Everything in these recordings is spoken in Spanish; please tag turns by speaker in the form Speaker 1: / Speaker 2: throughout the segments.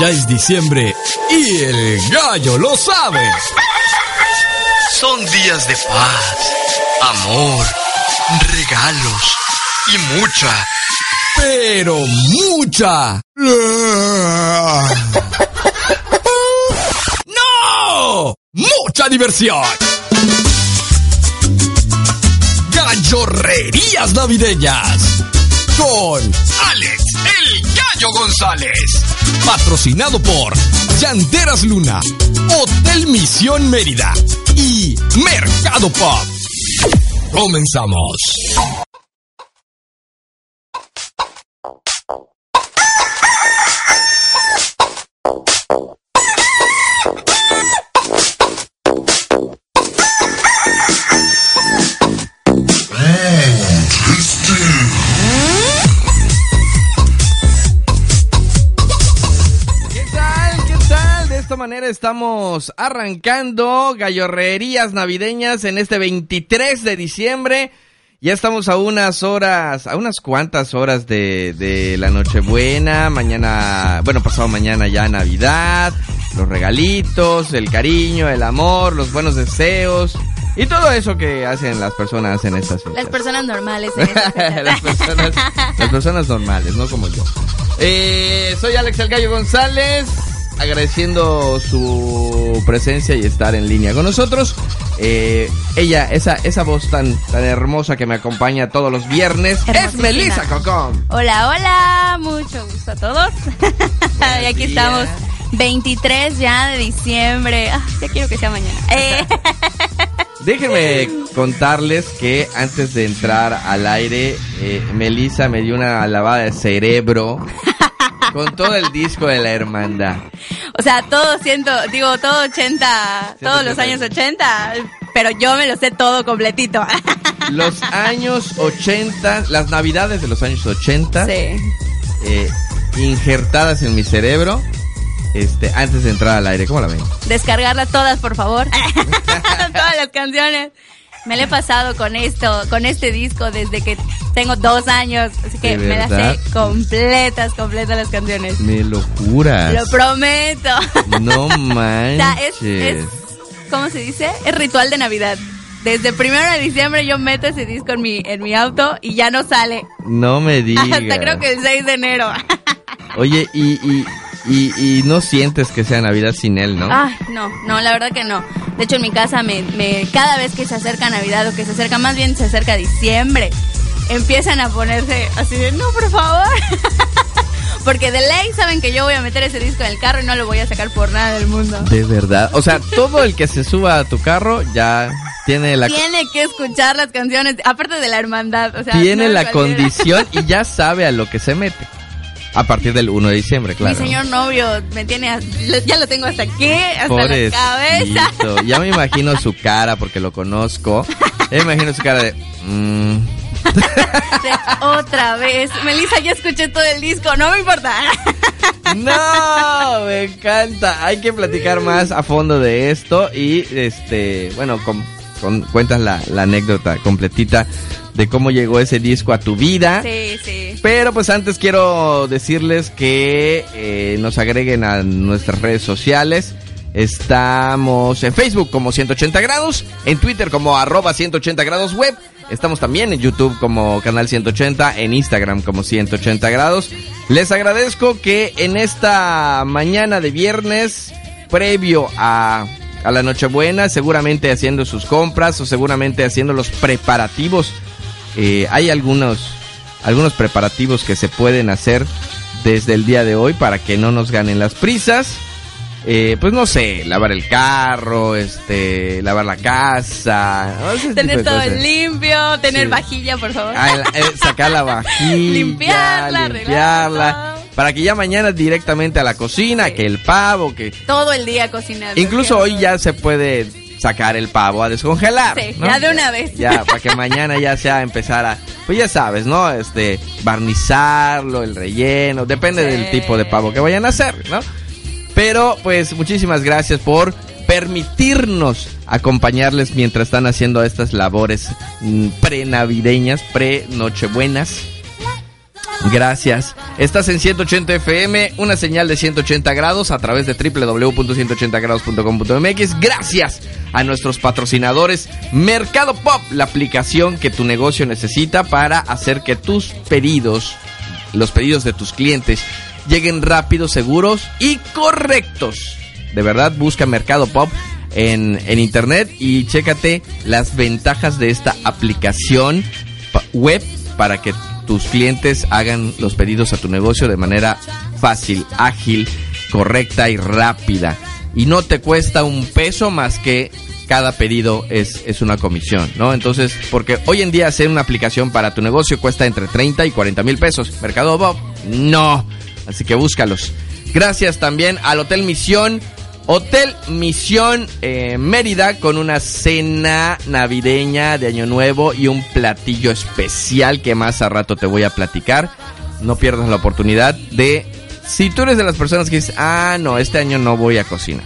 Speaker 1: Ya es diciembre y el gallo lo sabe.
Speaker 2: Son días de paz, amor, regalos y mucha,
Speaker 1: pero mucha. ¡No! ¡Mucha diversión! Gallorrerías navideñas con Alex el González. Patrocinado por Llanteras Luna, Hotel Misión Mérida y Mercado Pop. Comenzamos.
Speaker 3: Manera estamos arrancando gallorrerías navideñas en este 23 de diciembre. Ya estamos a unas horas, a unas cuantas horas de, de la Nochebuena, mañana, bueno, pasado mañana ya Navidad, los regalitos, el cariño, el amor, los buenos deseos y todo eso que hacen las personas en estas
Speaker 4: fechas. Las personas normales.
Speaker 3: las, personas, las personas normales, no como yo. Eh, soy Alex El Gallo González agradeciendo su presencia y estar en línea con nosotros. Eh, ella, esa, esa voz tan, tan hermosa que me acompaña todos los viernes, es Melissa Cocón.
Speaker 4: Hola, hola, mucho gusto a todos. y aquí estamos, 23 ya de diciembre. Ah, ya quiero que sea mañana. Eh.
Speaker 3: Déjenme contarles que antes de entrar al aire, eh, Melissa me dio una lavada de cerebro con todo el disco de la hermandad.
Speaker 4: O sea, todo siento, digo, todo 80, todos los años 80, pero yo me lo sé todo completito.
Speaker 3: Los años 80, las navidades de los años 80, sí. eh, injertadas en mi cerebro. Este, antes de entrar al aire, ¿cómo la ven?
Speaker 4: Descargarlas todas, por favor. todas las canciones. Me lo he pasado con esto, con este disco desde que tengo dos años. Así que me las sé completas, completas las canciones.
Speaker 3: Me lo juras.
Speaker 4: Lo prometo.
Speaker 3: No manches.
Speaker 4: es, es, ¿cómo se dice? Es ritual de Navidad. Desde primero de diciembre yo meto ese disco en mi, en mi auto y ya no sale.
Speaker 3: No me digas.
Speaker 4: Hasta creo que el 6 de enero.
Speaker 3: Oye, y, y, y, y, no sientes que sea Navidad sin él, ¿no?
Speaker 4: Ay, no, no, la verdad que no. De hecho, en mi casa, me, me, cada vez que se acerca Navidad o que se acerca, más bien se acerca diciembre, empiezan a ponerse así de, no, por favor. Porque de ley saben que yo voy a meter ese disco en el carro y no lo voy a sacar por nada del mundo.
Speaker 3: De verdad. O sea, todo el que se suba a tu carro ya tiene la...
Speaker 4: Tiene que escuchar las canciones, aparte de la hermandad. O sea,
Speaker 3: tiene
Speaker 4: no
Speaker 3: la condición y ya sabe a lo que se mete. A partir del 1 de diciembre, claro.
Speaker 4: Mi señor novio me tiene, ya lo tengo hasta aquí, hasta Pobrecito. la cabeza.
Speaker 3: Ya me imagino su cara porque lo conozco. Me imagino su cara de... Mmm.
Speaker 4: Otra vez. Melissa, ya escuché todo el disco, no me importa.
Speaker 3: No, me encanta. Hay que platicar más a fondo de esto y, este, bueno, con, con cuentas la, la anécdota completita de cómo llegó ese disco a tu vida.
Speaker 4: Sí, sí.
Speaker 3: Pero pues antes quiero decirles que eh, nos agreguen a nuestras redes sociales. Estamos en Facebook como 180 grados, en Twitter como arroba 180 grados web. Estamos también en YouTube como Canal 180, en Instagram como 180 grados. Les agradezco que en esta mañana de viernes, previo a, a la Nochebuena, seguramente haciendo sus compras o seguramente haciendo los preparativos eh, hay algunos, algunos preparativos que se pueden hacer desde el día de hoy para que no nos ganen las prisas. Eh, pues no sé, lavar el carro, este, lavar la casa,
Speaker 4: tener todo limpio, tener sí. vajilla, por favor.
Speaker 3: Ah, eh, sacar la vajilla,
Speaker 4: limpiarla,
Speaker 3: limpiarla, para que ya mañana directamente a la cocina, sí. que el pavo, que
Speaker 4: todo el día cocinando.
Speaker 3: Incluso hoy ya se puede sacar el pavo a descongelar.
Speaker 4: Sí,
Speaker 3: ¿no?
Speaker 4: ya de una vez.
Speaker 3: Ya, para que mañana ya sea empezar a, pues ya sabes, ¿no? Este, barnizarlo, el relleno, depende sí. del tipo de pavo que vayan a hacer, ¿no? Pero, pues, muchísimas gracias por permitirnos acompañarles mientras están haciendo estas labores mm, pre-navideñas, pre-nochebuenas. Gracias. Estás en 180 FM, una señal de 180 grados a través de www.180grados.com.mx. Gracias a nuestros patrocinadores Mercado Pop, la aplicación que tu negocio necesita para hacer que tus pedidos, los pedidos de tus clientes, lleguen rápidos, seguros y correctos. De verdad, busca Mercado Pop en, en internet y chécate las ventajas de esta aplicación web para que tus clientes hagan los pedidos a tu negocio de manera fácil, ágil, correcta y rápida. Y no te cuesta un peso más que cada pedido es, es una comisión, ¿no? Entonces, porque hoy en día hacer una aplicación para tu negocio cuesta entre 30 y 40 mil pesos. Mercado Bob, no. Así que búscalos. Gracias también al Hotel Misión. Hotel Misión eh, Mérida con una cena navideña de Año Nuevo y un platillo especial que más a rato te voy a platicar. No pierdas la oportunidad de, si tú eres de las personas que dices, ah, no, este año no voy a cocinar.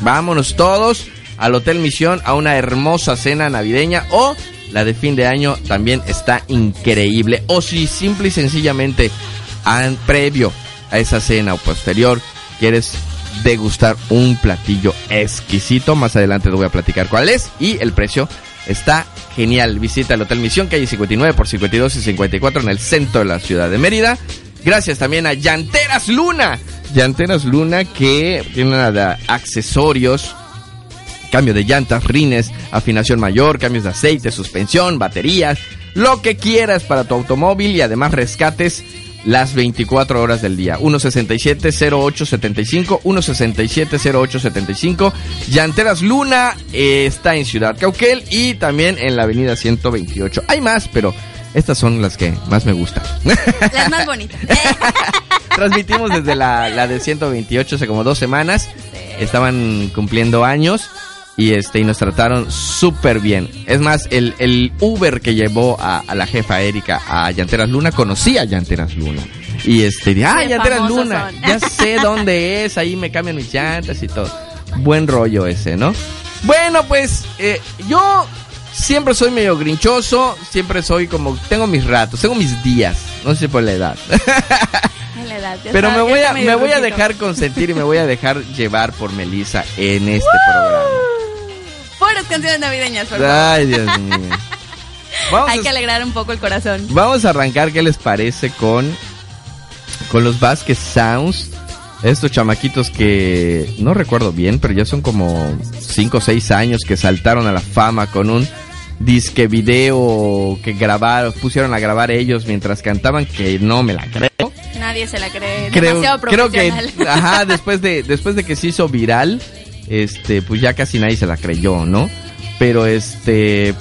Speaker 3: Vámonos todos al Hotel Misión a una hermosa cena navideña o la de fin de año también está increíble. O si simple y sencillamente an- previo a esa cena o posterior quieres degustar un platillo exquisito, más adelante te voy a platicar cuál es y el precio está genial. Visita el Hotel Misión, calle 59 por 52 y 54 en el centro de la ciudad de Mérida. Gracias también a Llanteras Luna. Llanteras Luna que tiene una de accesorios cambio de llantas, rines, afinación mayor, cambios de aceite, suspensión, baterías, lo que quieras para tu automóvil y además rescates las 24 horas del día. 167-0875, 167-0875. Llanteras Luna eh, está en Ciudad Cauquel y también en la avenida 128. Hay más, pero estas son las que más me gustan.
Speaker 4: Las más bonitas.
Speaker 3: Transmitimos desde la, la de 128 hace como dos semanas. Estaban cumpliendo años y este y nos trataron súper bien. Es más, el, el Uber que llevó a, a la jefa Erika a Llanteras Luna conocía a Llanteras Luna. Y este, de, ah,
Speaker 4: Qué
Speaker 3: Llanteras Luna,
Speaker 4: son.
Speaker 3: ya sé dónde es, ahí me cambian mis llantas y todo. Buen rollo ese, ¿no? Bueno, pues eh, yo siempre soy medio grinchoso, siempre soy como, tengo mis ratos, tengo mis días, no sé por la edad.
Speaker 4: La edad,
Speaker 3: Pero me voy a, me voy a dejar consentir y me voy a dejar llevar por Melissa en este programa.
Speaker 4: Puras canciones navideñas, por favor.
Speaker 3: Ay, Dios mío. Vamos
Speaker 4: Hay que alegrar un poco el corazón.
Speaker 3: vamos a arrancar, ¿qué les parece con, con los Vasquez Sounds? Estos chamaquitos que no recuerdo bien, pero ya son como 5 o 6 años que saltaron a la fama con un disque video que grabaron, pusieron a grabar ellos mientras cantaban, que no me la creo.
Speaker 4: Nadie se la cree.
Speaker 3: creo,
Speaker 4: Demasiado
Speaker 3: creo que
Speaker 4: profesional.
Speaker 3: ajá después de después de que se hizo viral este pues ya casi nadie se la creyó no pero este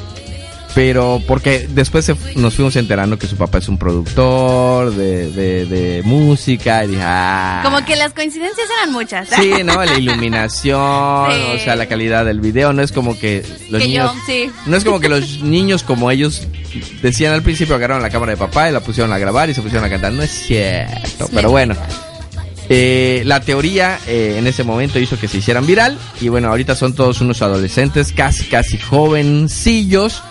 Speaker 3: pero porque después se- nos fuimos enterando que su papá es un productor de, de, de música y dije ah
Speaker 4: Como que las coincidencias eran muchas.
Speaker 3: sí no la iluminación
Speaker 4: Sí.
Speaker 3: o sea la calidad del video no es como que los
Speaker 4: que
Speaker 3: niños
Speaker 4: yo, sí.
Speaker 3: no es como que los niños como ellos decían al principio agarraron la cámara de papá y la pusieron a grabar y se pusieron a cantar. No es cierto, pero bueno. Eh, la teoría eh, en ese momento hizo que se hicieran viral y bueno, ahorita son todos unos adolescentes casi casi jovencillos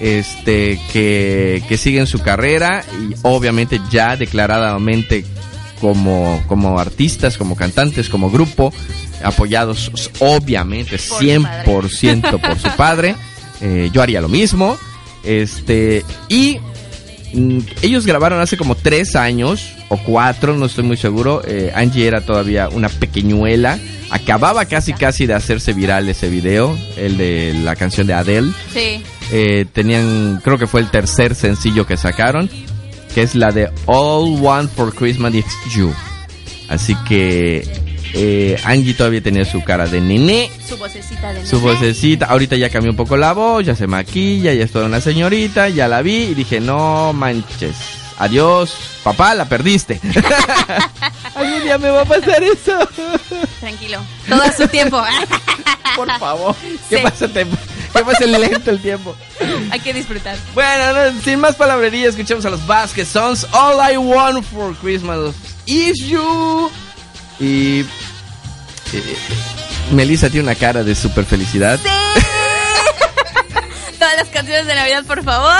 Speaker 3: este que, que siguen su carrera y obviamente ya declaradamente como, como artistas, como cantantes, como grupo, apoyados obviamente
Speaker 4: Por su
Speaker 3: 100% por su padre. Eh, yo haría lo mismo. Este, y ellos grabaron hace como tres años o cuatro, no estoy muy seguro. Eh, Angie era todavía una pequeñuela. Acababa casi casi de hacerse viral ese video, el de la canción de Adele.
Speaker 4: Sí.
Speaker 3: Eh, tenían, creo que fue el tercer sencillo que sacaron, que es la de All One for Christmas It's You. Así que eh, Angie todavía tenía su cara de nené,
Speaker 4: Su vocecita de
Speaker 3: su
Speaker 4: nene.
Speaker 3: vocecita. Ahorita ya cambió un poco la voz, ya se maquilla, ya es toda una señorita, ya la vi y dije, no manches. Adiós, papá, la perdiste. Algún día me va a pasar eso.
Speaker 4: Tranquilo. Todo a su tiempo.
Speaker 3: Por favor. ¿Qué
Speaker 4: Sí.
Speaker 3: pasa? Te- ¿Qué pasa lento el tiempo?
Speaker 4: Hay que disfrutar.
Speaker 3: Bueno, no, sin más palabrería, escuchamos a los Basket Sons. All I want for Christmas is you. Y. eh, Melissa tiene una cara de super felicidad.
Speaker 4: Sí. Todas las canciones de Navidad, por favor.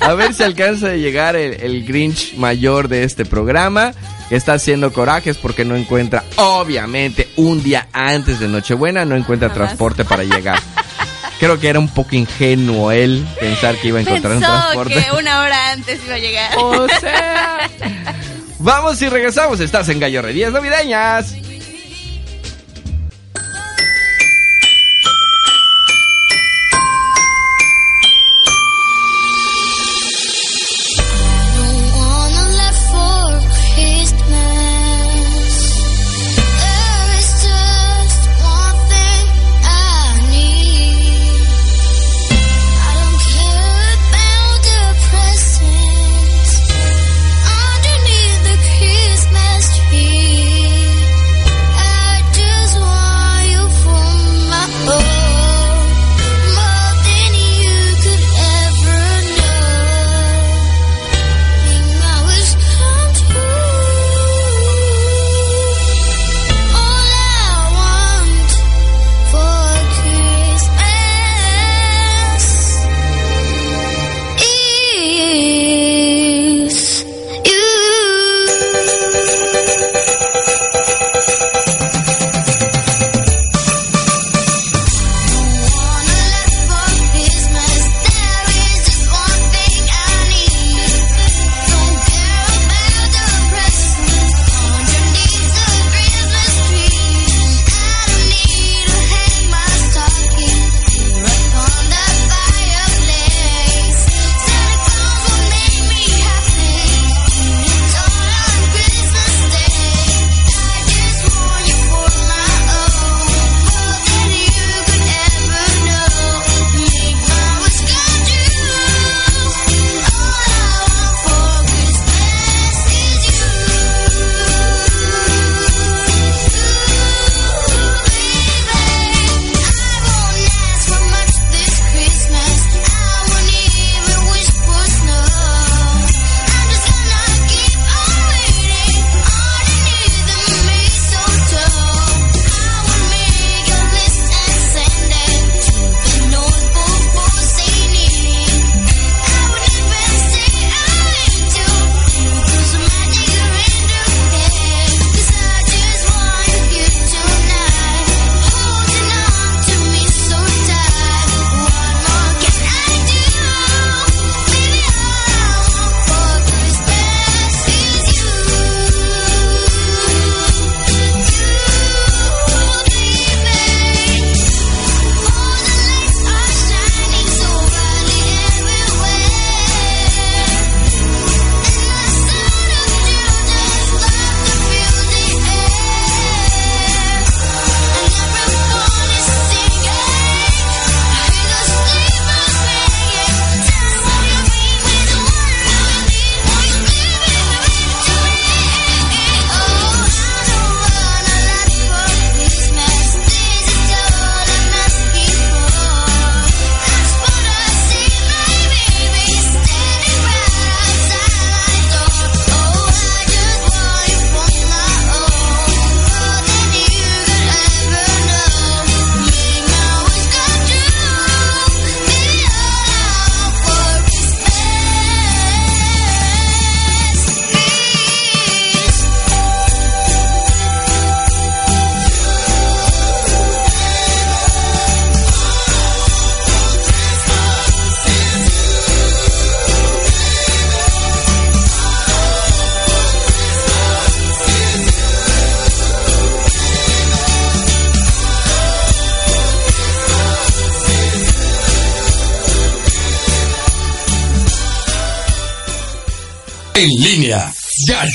Speaker 5: A ver si alcanza a llegar el, el Grinch mayor de este programa. Que está haciendo corajes porque no encuentra, obviamente, un día antes de Nochebuena, no encuentra
Speaker 4: Jamás.
Speaker 5: transporte para llegar. Creo que era un poco ingenuo él pensar que iba a encontrar un
Speaker 4: Pensó
Speaker 5: transporte.
Speaker 4: que una hora antes iba a llegar.
Speaker 5: O sea. Vamos y regresamos. Estás en Gallorrerías Navideñas.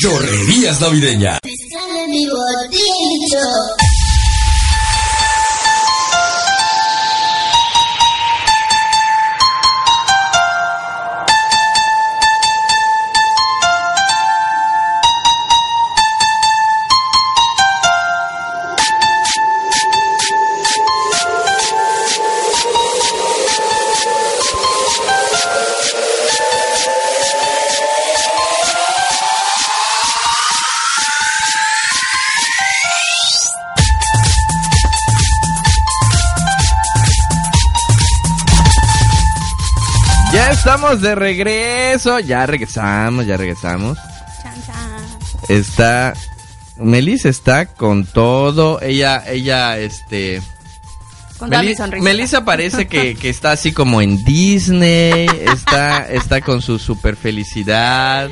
Speaker 1: Gallorrerías Navideñas.
Speaker 3: Estamos de regreso. Ya regresamos, ya regresamos.
Speaker 4: Chan, chan.
Speaker 3: Está. Melissa está con todo. Ella, ella, este.
Speaker 4: Con toda mi
Speaker 3: Meli-
Speaker 4: sonrisa.
Speaker 3: Melissa parece que, que está así como en Disney. Está, está con su super felicidad.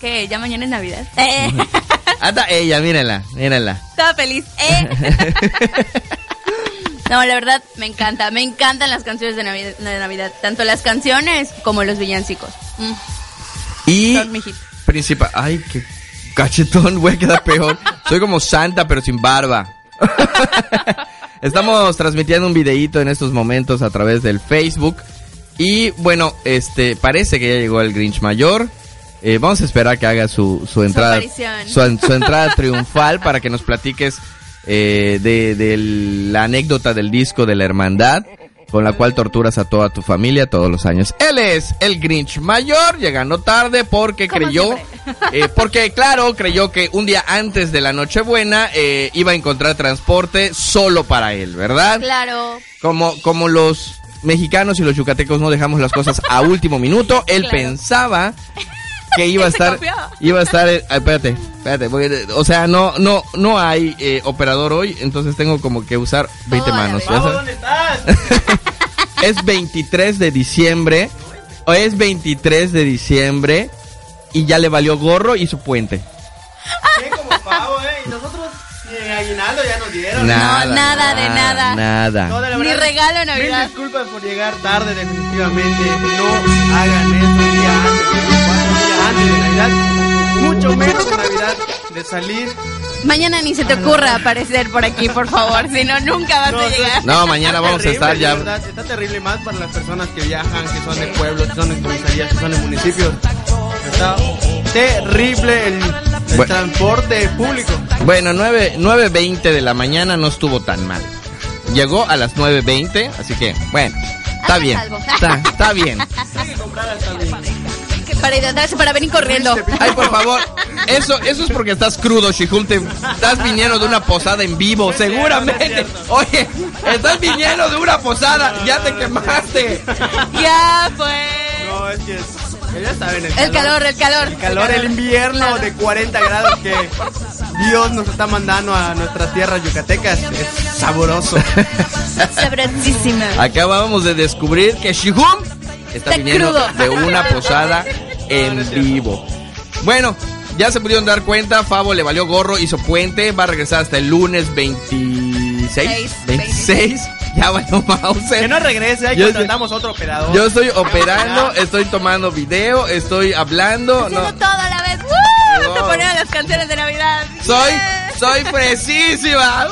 Speaker 4: ¿Qué? ¿Ya mañana es Navidad? Eh,
Speaker 3: Anda ella, mírala, mírala.
Speaker 4: Estaba feliz. Eh. No, la verdad me encanta. Me encantan las canciones de Navidad, de Navidad. Tanto las canciones como los villancicos. Mm,
Speaker 3: Y
Speaker 4: son mi hit.
Speaker 3: principal. Ay, qué cachetón, voy a quedar peor. Soy como Santa, pero sin barba. Estamos transmitiendo un videíto en estos momentos a través del Facebook. Y bueno, este parece que ya llegó el Grinch Mayor. Eh, vamos a esperar que haga su, su entrada. su entrada triunfal para que nos platiques eh, de, de la anécdota del disco de la hermandad con la cual torturas a toda tu familia todos los años. Él es el Grinch mayor, llegando tarde porque
Speaker 4: Como
Speaker 3: creyó, eh, porque claro, creyó que un día antes de la Nochebuena eh, iba a encontrar transporte solo para él, ¿verdad?
Speaker 4: Claro.
Speaker 3: Como, como los mexicanos y los yucatecos no dejamos las cosas a último minuto, él
Speaker 4: Claro.
Speaker 3: pensaba que iba a
Speaker 4: Se
Speaker 3: estar, iba a estar, eh, ay, espérate, espérate, porque, o sea, no, no, no hay eh, operador hoy, entonces tengo como que usar 20
Speaker 4: Toda la
Speaker 3: manos. ¿ya sabes?
Speaker 6: ¿dónde estás?
Speaker 3: Es 23 de diciembre, o es 23 de diciembre y ya le valió gorro y su puente.
Speaker 6: Sí, como pavo, ¿eh? Y nosotros ni aguinaldo ya nos dieron.
Speaker 3: Nada,
Speaker 4: nada de nada.
Speaker 3: Nada.
Speaker 6: No, de
Speaker 4: Ni regalo de
Speaker 6: Mil
Speaker 4: Navidad.
Speaker 6: disculpas por llegar tarde, definitivamente. No hagan eso día antes, de Navidad. Mucho menos de Navidad, de salir.
Speaker 4: Mañana ni se te ocurra aparecer por aquí, por favor. Si no, nunca vas
Speaker 6: No,
Speaker 4: a llegar.
Speaker 3: No, mañana vamos a estar ya.
Speaker 6: verdad, está terrible más para las personas que viajan, que son de pueblos, que son de comisarías, que son de municipios. Está terrible el, el
Speaker 3: Bueno.
Speaker 6: transporte público.
Speaker 3: Bueno, 9, 9.20 de la mañana no estuvo tan mal. Llegó a las 9.20, así que, bueno, está bien. Está, está bien.
Speaker 6: Hay que comprar hasta bien.
Speaker 4: Para hidratarse, para venir corriendo.
Speaker 3: Ay, por favor, eso, eso es porque estás crudo, Shihul. Te estás viniendo de una posada en vivo, seguramente. Oye, estás viniendo de una posada, ya te quemaste.
Speaker 4: Ya, pues.
Speaker 6: No, es que es- ya saben
Speaker 4: El calor, el calor.
Speaker 6: El calor, el invierno de 40 grados que Dios nos está mandando a nuestras tierras yucatecas es sabroso.
Speaker 4: Sabrosísima.
Speaker 3: Acabamos de descubrir que Shihum está
Speaker 4: Está
Speaker 3: viniendo
Speaker 4: crudo.
Speaker 3: de una posada en vivo. Bueno, ya se pudieron dar cuenta, Favo le valió gorro, hizo puente, va a regresar hasta el lunes 26.
Speaker 4: Seis,
Speaker 3: 26. Ya valió Mauser.
Speaker 6: Que no regrese, ahí
Speaker 3: Yo
Speaker 6: contratamos otro operador.
Speaker 3: Yo estoy operando, estoy tomando video, estoy hablando.
Speaker 4: Haciendo
Speaker 3: No,
Speaker 4: todo a la vez. ¡Woo!
Speaker 3: No.
Speaker 4: Ponían las canciones de Navidad.
Speaker 3: soy. Soy fresísima.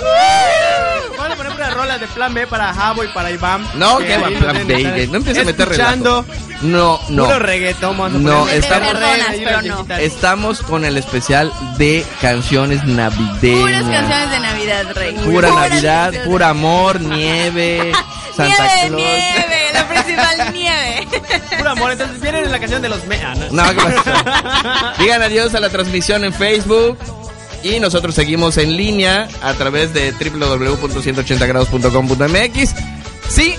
Speaker 6: Vamos a poner una rola de plan B para Javo y para Iván.
Speaker 3: No,
Speaker 6: Que
Speaker 3: va plan B, no empieces a meter
Speaker 6: Escuchando
Speaker 3: No, no.
Speaker 6: puro reggaetón. vamos a
Speaker 3: No, estamos-
Speaker 6: perdonas, no.
Speaker 3: Estamos con el especial de canciones navideñas.
Speaker 4: Puras canciones de Navidad, Rey.
Speaker 3: Pura
Speaker 4: Puras
Speaker 3: Navidad,
Speaker 4: canciones.
Speaker 3: pura amor, nieve, Santa
Speaker 4: nieve,
Speaker 3: Claus.
Speaker 4: nieve, la principal nieve.
Speaker 6: Puro amor. Entonces viene la canción de los me. ah, no.
Speaker 3: No, ¿qué pasó? Digan adiós a la transmisión en Facebook. Y nosotros seguimos en línea a través de www.180grados.com.mx. Sí,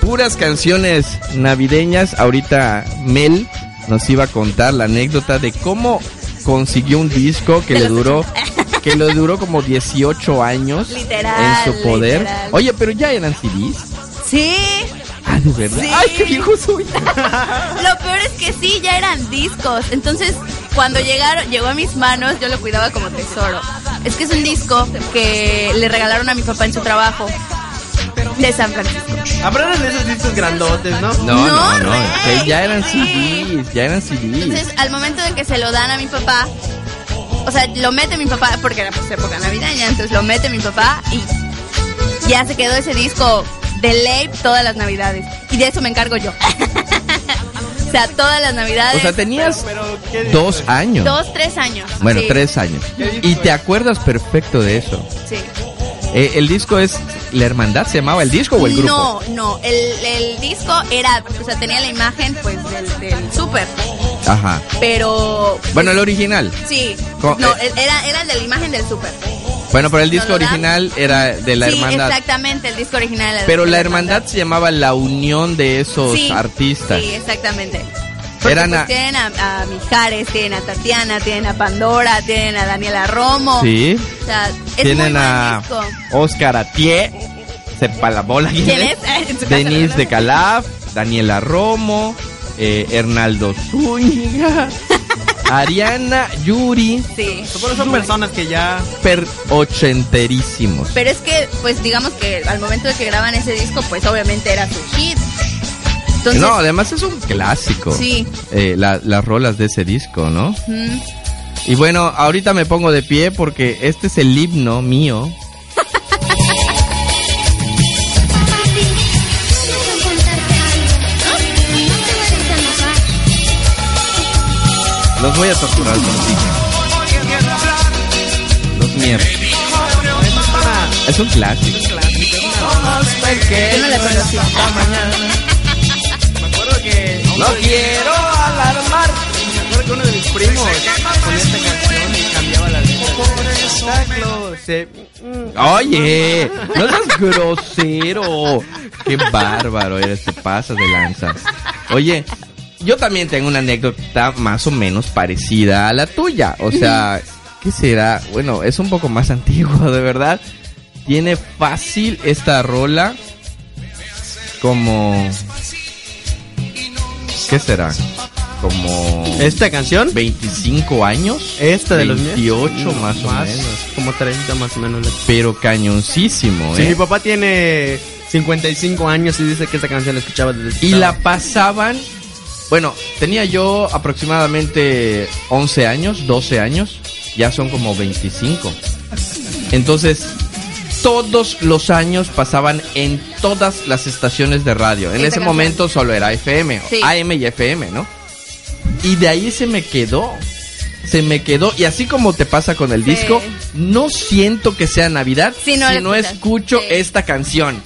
Speaker 3: puras canciones navideñas. Ahorita Mel nos iba a contar la anécdota de cómo consiguió un disco que le duró que le duró como 18 años
Speaker 4: Literal,
Speaker 3: en su poder.
Speaker 4: literal.
Speaker 3: Oye, pero ya eran CDs.
Speaker 4: Sí.
Speaker 3: Ah, ¿de verdad?
Speaker 4: Sí.
Speaker 3: Ay, qué viejo soy.
Speaker 4: Lo peor es que sí, ya eran discos. Entonces, cuando llegaron, llegó a mis manos, yo lo cuidaba como tesoro. Es que es un disco que le regalaron a mi papá en su trabajo de San Francisco.
Speaker 6: Habrá de esos discos grandotes, ¿no?
Speaker 3: No, no,
Speaker 4: No,
Speaker 3: ya eran. CDs, ya eran CDs.
Speaker 4: Entonces, al momento de que se lo dan a mi papá, o sea, lo mete mi papá, porque era pues época navideña, entonces lo mete mi papá y ya se quedó ese disco de ley todas las navidades. Y de eso me encargo yo. o sea, todas las navidades.
Speaker 3: O sea, tenías
Speaker 6: Pero, ¿qué disco
Speaker 3: dos años.
Speaker 4: Dos, tres años.
Speaker 3: Bueno,
Speaker 4: Sí,
Speaker 3: tres años.
Speaker 6: ¿Qué disco
Speaker 3: Y te acuerdas perfecto de eso.
Speaker 4: Sí.
Speaker 3: Eh, el disco es La Hermandad, ¿se llamaba el disco o el grupo?
Speaker 4: No, no, el, el disco era, o sea, tenía la imagen pues del, del súper,
Speaker 3: Ajá.
Speaker 4: pero...
Speaker 3: Bueno, el original.
Speaker 4: Sí, no,
Speaker 3: eh.
Speaker 4: era, era el de la imagen del súper.
Speaker 3: Bueno, pero el disco original era de la
Speaker 4: sí,
Speaker 3: hermandad.
Speaker 4: exactamente, el disco original. era
Speaker 3: Pero
Speaker 4: de
Speaker 3: la hermandad se llamaba la unión de esos
Speaker 4: Sí,
Speaker 3: artistas.
Speaker 4: Sí, exactamente. Porque,
Speaker 3: Eran
Speaker 4: pues,
Speaker 3: a-
Speaker 4: tienen a, a Mijares, tienen a Tatiana, tienen a Pandora, tienen a Daniela Romo.
Speaker 3: Sí.
Speaker 4: O sea, es
Speaker 3: Tienen
Speaker 4: muy
Speaker 3: a. Oscar Atié, sepa la bola quién Denise de Calaf, Daniela Romo, eh, Hernaldo Zúñiga, Ariana, Yuri,
Speaker 4: Sí.
Speaker 6: Supongo son personas que ya
Speaker 3: per ochenterísimos.
Speaker 4: Pero es que, pues digamos que al momento de que graban ese disco, pues obviamente era su hit. Entonces,
Speaker 3: no, además es un clásico.
Speaker 4: Sí.
Speaker 3: Eh, la- las rolas de ese disco, ¿no?
Speaker 4: mm,
Speaker 3: Y bueno, ahorita me pongo de pie porque este es el himno mío. Los voy a torturar contigo. Los mierda. Es un clásico.
Speaker 4: yo no la conocí.
Speaker 6: me acuerdo que
Speaker 3: No quiero alarmar.
Speaker 6: me acuerdo que uno de mis primos con esta canción y cambiaba la letra.
Speaker 3: Oye, no seas grosero. Qué bárbaro eres, te pasas de lanza. Oye, yo también tengo una anécdota más o menos parecida a la tuya. O sea, ¿qué será? Bueno, es un poco más antiguo, de verdad. Tiene fácil esta rola como... ¿Qué será? Como...
Speaker 6: Esta canción,
Speaker 3: 25 años.
Speaker 6: esta de los míos.
Speaker 3: 28 más o menos.
Speaker 6: Como 30 más o menos.
Speaker 3: Pero cañoncísimo,
Speaker 6: Sí,
Speaker 3: ¿eh?
Speaker 6: mi papá tiene 55 años y dice que esta canción la escuchaba desde
Speaker 3: Y la pasaban. Bueno, tenía yo aproximadamente 11 años, 12 años. Ya son como 25. Entonces, todos los años pasaban en todas las estaciones de radio. En ese
Speaker 4: canción.
Speaker 3: momento solo era FM,
Speaker 4: Sí.
Speaker 3: AM y FM, ¿no? Y de ahí se me quedó. Se me quedó. Y así como te pasa con el
Speaker 4: Sí.
Speaker 3: disco, no siento que sea Navidad si
Speaker 4: no
Speaker 3: no, escucho
Speaker 4: Sí.
Speaker 3: esta canción.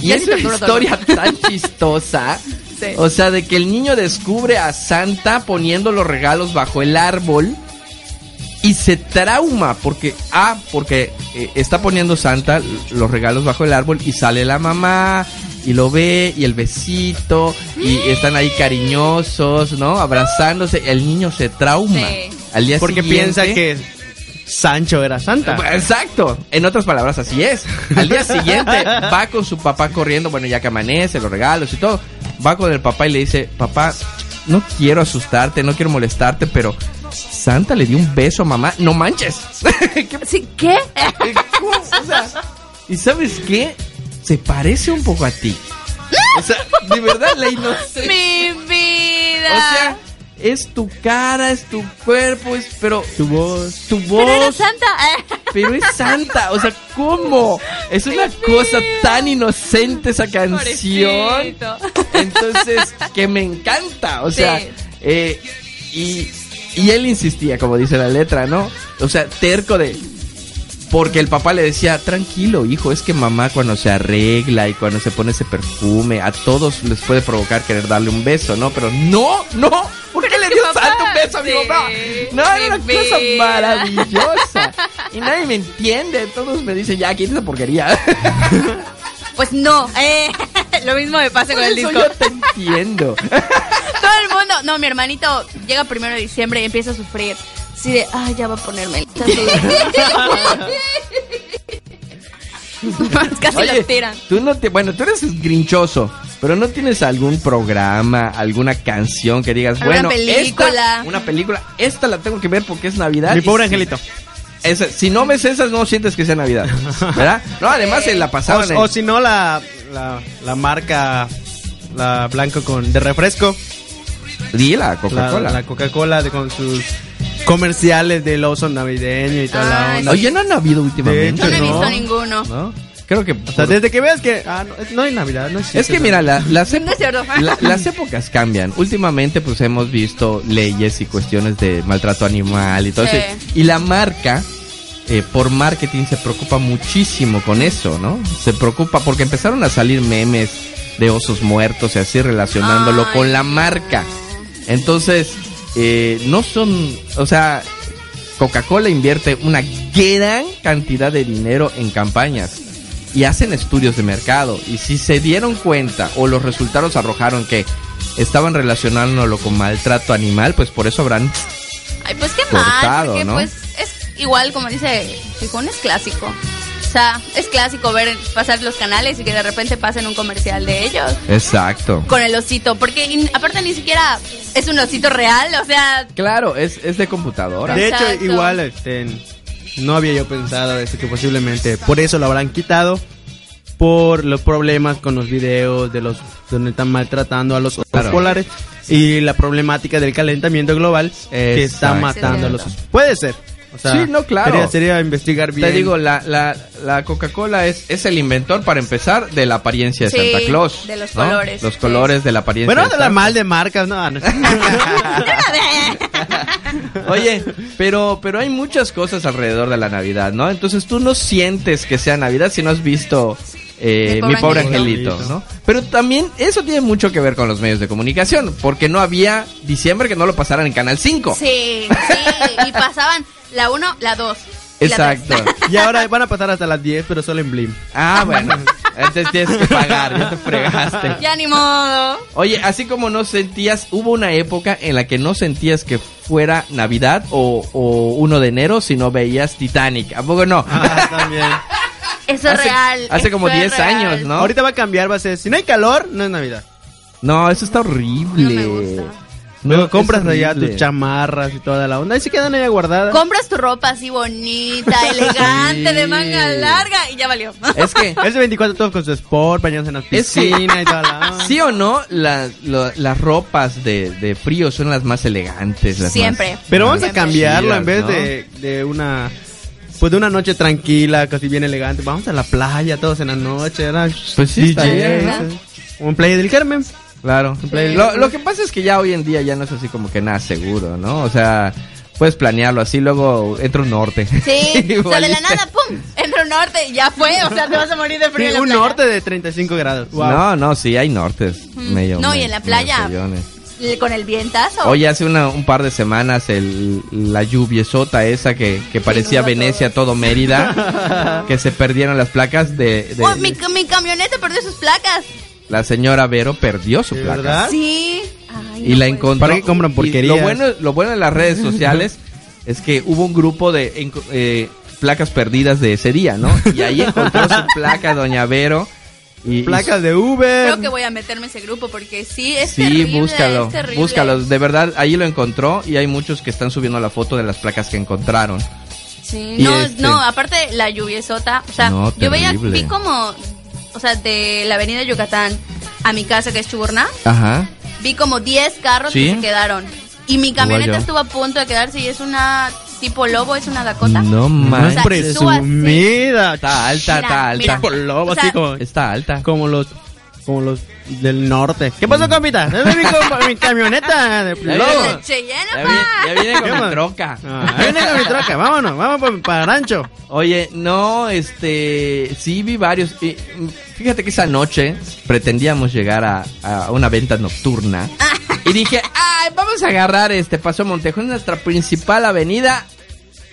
Speaker 3: Y es una historia tan chistosa. O sea, de que el niño descubre a Santa poniendo los regalos bajo el árbol y se trauma porque, ah, porque eh, está poniendo Santa los regalos bajo el árbol y sale la mamá y lo ve y el besito y están ahí cariñosos, ¿no? Abrazándose. El niño se trauma.
Speaker 4: Sí.
Speaker 3: Al día
Speaker 6: Porque
Speaker 3: siguiente-
Speaker 6: piensa que Sancho era Santa.
Speaker 3: Exacto. En otras palabras, así es. Al día siguiente va con su papá corriendo, bueno, ya que amanece, los regalos y todo. Va con el papá y le dice, papá, no quiero asustarte, no quiero molestarte, pero Santa le dio un beso a mamá. No manches. ¿Qué-
Speaker 4: ¿Sí? ¿Qué?
Speaker 3: cómo? O sea, ¿y sabes qué? Se parece un poco a ti. O sea, de verdad, la inocencia.
Speaker 4: Mi vida.
Speaker 3: O sea, es tu cara, es tu cuerpo, es, pero
Speaker 6: Tu voz.
Speaker 3: tu voz.
Speaker 4: Pero era Santa.
Speaker 3: Pero es santa, o sea, ¿cómo? Es una cosa tan inocente esa canción.
Speaker 4: Pobrecito.
Speaker 3: Entonces, que me encanta, o sea,
Speaker 4: Sí.
Speaker 3: eh, y, y él insistía, como dice la letra, ¿no? O sea, terco de... Porque el papá le decía, tranquilo, hijo, es que mamá cuando se arregla y cuando se pone ese perfume, a todos les puede provocar querer darle un beso, ¿no? Pero no, no, ¿por qué le
Speaker 4: es
Speaker 3: dio un beso a mi mamá? No, era una cosa maravillosa. Y nadie me entiende, todos me dicen, ya, quita esa porquería.
Speaker 4: Pues no. Eh, lo mismo me pasa con el disco.
Speaker 3: yo te entiendo.
Speaker 4: Todo el mundo. No, mi hermanito llega primero de diciembre y empieza a sufrir. Así de, ay, ya va a ponerme. Casi
Speaker 3: Oye,
Speaker 4: los tiran.
Speaker 3: tú no te, bueno, tú eres grinchoso, pero no tienes algún programa, alguna canción que digas, bueno,
Speaker 4: película.
Speaker 3: esta, una película, esta la tengo que ver porque es Navidad.
Speaker 6: Mi
Speaker 3: y
Speaker 6: pobre angelito.
Speaker 3: esa- si no ves esas, no sientes que sea Navidad, ¿verdad? No, además se la pasaban en-
Speaker 6: O, o si no, la, la, la marca la blanco con de refresco.
Speaker 3: Di la
Speaker 6: La
Speaker 3: Coca-Cola.
Speaker 6: la Coca-Cola de- con sus comerciales del oso navideño y toda la
Speaker 4: Ay,
Speaker 6: onda.
Speaker 3: Oye, no han habido últimamente.
Speaker 4: Yo no he visto ninguno.
Speaker 3: ¿no? Creo que...
Speaker 6: O sea, desde que veas que ah, no, hay Navidad, no existe
Speaker 3: Es que mira, la- las,
Speaker 4: No es cierto.
Speaker 3: la- las épocas cambian. Últimamente pues hemos visto leyes y cuestiones de maltrato animal y todo
Speaker 4: Sí.
Speaker 3: eso. Y la marca, eh, por marketing, se preocupa muchísimo con eso, ¿no? Se preocupa porque empezaron a salir memes de osos muertos y así relacionándolo con la marca. Entonces, eh, no son, o sea, Coca-Cola invierte una gran cantidad de dinero en campañas y hacen estudios de mercado. Y si se dieron cuenta o los resultados arrojaron que estaban relacionándolo con maltrato animal, pues por eso habrán
Speaker 4: Ay, pues qué mal,
Speaker 3: Cortado,
Speaker 4: porque
Speaker 3: ¿no?
Speaker 4: pues es igual como dice es clásico. O sea, es clásico ver pasar los canales y que de repente pasen un comercial de ellos
Speaker 3: Exacto.
Speaker 4: con el osito, porque in- aparte ni siquiera es un osito real, o sea,
Speaker 3: Claro, es, es de computadora.
Speaker 6: De hecho, igual, este, no había yo pensado eso, que posiblemente por eso lo habrán quitado, por los problemas con los videos de los donde están maltratando a los osos
Speaker 3: Claro.
Speaker 6: polares y la problemática del calentamiento global que está matando a los osos. Puede ser. O sea,
Speaker 3: Sí, no, claro.
Speaker 6: Sería, sería investigar bien.
Speaker 3: Te digo, la, la, la Coca-Cola es, es el inventor, para empezar, de la apariencia de
Speaker 4: Sí,
Speaker 3: Santa Claus.
Speaker 4: de los
Speaker 3: ¿no?
Speaker 4: colores,
Speaker 3: Los
Speaker 4: sí.
Speaker 3: colores de la apariencia
Speaker 6: bueno,
Speaker 3: de
Speaker 6: de la
Speaker 3: Santa.
Speaker 6: mal de marcas, no. no.
Speaker 3: Oye, pero, pero hay muchas cosas alrededor de la Navidad, ¿no? Entonces tú no sientes que sea Navidad si no has visto eh,
Speaker 4: Mi
Speaker 3: Mi
Speaker 4: pobre
Speaker 3: pobre
Speaker 6: angelito.
Speaker 3: angelito, ¿no? Pero también eso tiene mucho que ver con los medios de comunicación, porque no había diciembre que no lo pasaran en Canal 5.
Speaker 4: sí, sí, y pasaban la 1, la 2.
Speaker 3: Exacto.
Speaker 6: y ahora van a pasar hasta las 10, pero solo en Blim.
Speaker 3: Ah, bueno. Entonces tienes que pagar, ya te fregaste.
Speaker 4: Ya ni modo.
Speaker 3: Oye, así como no sentías, hubo una época en la que no sentías que fuera Navidad o, o 1 de enero si no veías Titanic. ¿A poco no?
Speaker 6: Ah, también.
Speaker 4: Eso es
Speaker 3: Hace-
Speaker 4: real.
Speaker 3: hace como
Speaker 4: es
Speaker 3: 10
Speaker 4: real.
Speaker 3: años, ¿no?
Speaker 6: Ahorita va a cambiar, va a ser, si no hay calor, no es Navidad.
Speaker 3: No, eso está horrible.
Speaker 4: No me gusta.
Speaker 6: Luego
Speaker 3: es
Speaker 6: compras allá tus chamarras y toda la onda y se quedan ahí guardadas.
Speaker 4: Compras tu ropa así bonita, elegante,
Speaker 3: Sí.
Speaker 4: de manga larga y ya valió.
Speaker 3: Es que,
Speaker 6: Ese 24 todos con su sport, bañándose en la
Speaker 3: Es que-
Speaker 6: piscina y toda la onda.
Speaker 3: sí o no, la- lo- las ropas de, de frío son las más elegantes. Las
Speaker 4: Siempre.
Speaker 3: más-
Speaker 6: Pero vamos a cambiarlo en vez
Speaker 3: ¿no?
Speaker 6: de, de una pues de una noche tranquila, casi bien elegante. Vamos a la playa todos en la noche, ¿verdad?
Speaker 3: Pues sí, está.
Speaker 6: Un play del Carmen.
Speaker 3: Claro.
Speaker 4: Sí.
Speaker 3: Lo, lo que pasa es que ya hoy en día ya no es así como que nada seguro, ¿no? O sea, puedes planearlo así, luego entra un norte.
Speaker 4: Sí, de la nada, pum, entra un norte y ya fue, o sea, te vas a morir de frío
Speaker 6: Sí,
Speaker 4: en la
Speaker 6: un
Speaker 4: playa.
Speaker 6: norte de 35 grados. Wow.
Speaker 3: No, no, sí, hay nortes.
Speaker 4: Mm.
Speaker 3: medio-
Speaker 4: No, y en la playa.
Speaker 3: medio
Speaker 4: Con el vientazo.
Speaker 3: Oye, hace una- un par de semanas el, la lluviesota esa que, que parecía Venecia, todo Mérida, que se perdieron las placas de... de-
Speaker 4: Oh, mi, mi camioneta perdió sus placas.
Speaker 3: La señora Vero perdió su
Speaker 6: ¿De
Speaker 3: placa.
Speaker 6: verdad?
Speaker 4: Sí. Ay,
Speaker 3: Y
Speaker 4: no
Speaker 3: la
Speaker 4: puede
Speaker 3: encontró.
Speaker 6: ¿Para qué compran porquerías?
Speaker 3: Lo bueno, lo bueno de las redes sociales es que hubo un grupo de eh, placas perdidas de ese día, ¿no? Y ahí encontró su placa Doña Vero. Y, y
Speaker 6: Placas de
Speaker 4: ser.
Speaker 6: Uber.
Speaker 4: Creo que voy a meterme en ese grupo porque sí, es
Speaker 3: Sí,
Speaker 4: terrible.
Speaker 3: búscalo,
Speaker 4: es terrible.
Speaker 3: búscalo. De verdad, ahí lo encontró y hay muchos que están subiendo la foto de las placas que encontraron.
Speaker 4: Sí,
Speaker 3: Y
Speaker 4: no,
Speaker 3: este-
Speaker 4: no, aparte la lluviesota, o sea,
Speaker 3: No,
Speaker 4: yo veía, vi como, o sea, de la avenida Yucatán a mi casa que es Chuburná,
Speaker 3: Ajá.
Speaker 4: vi como 10 carros
Speaker 3: ¿Sí?
Speaker 4: que se quedaron. Y mi camioneta estuvo a punto de quedarse y es una tipo lobo, es una Dakota.
Speaker 3: No
Speaker 4: O
Speaker 3: manches.
Speaker 4: sea,
Speaker 6: presumida.
Speaker 3: Está alta, está alta.
Speaker 4: mira.
Speaker 6: Por lobo,
Speaker 4: O sea,
Speaker 6: así como,
Speaker 3: Está alta.
Speaker 6: como los como los del norte. ¿Qué pasó, compita? Es mi, com- mi camioneta de
Speaker 3: Ya
Speaker 6: lobo.
Speaker 3: viene.
Speaker 4: Cheyenne,
Speaker 3: Ya, vi- ya viene
Speaker 6: ¿Qué
Speaker 3: con mi troca.
Speaker 6: Ah, ahí viene con mi troca. Vámonos, vamos pa- para rancho.
Speaker 3: Oye, no, este, sí vi varios. y, mm, fíjate que esa noche pretendíamos llegar a, a una venta nocturna. y dije, ay, vamos a agarrar este Paseo Montejo, es nuestra principal avenida.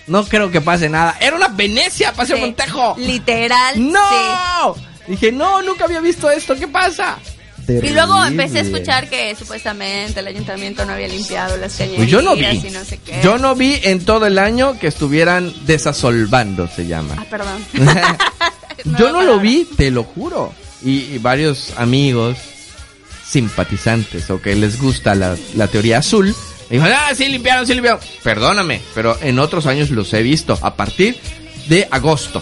Speaker 3: No creo que pase nada. Era una Venecia, Paseo
Speaker 4: Sí.
Speaker 3: Montejo.
Speaker 4: Literal.
Speaker 3: ¡No! Dije, no, nunca había visto esto. ¿Qué pasa?
Speaker 4: Y luego empecé a escuchar que supuestamente el ayuntamiento no había limpiado las cañerías
Speaker 3: Pues yo no vi.
Speaker 4: y no sé qué.
Speaker 3: Yo no vi en todo el año que estuvieran desasolvando, se llama.
Speaker 4: Ah, perdón.
Speaker 3: Yo no lo vi, te lo juro. Y, y varios amigos simpatizantes o que les gusta la, la teoría azul, dijo, ah, sí limpiaron, sí limpiaron. Perdóname, pero en otros años los he visto a partir de agosto.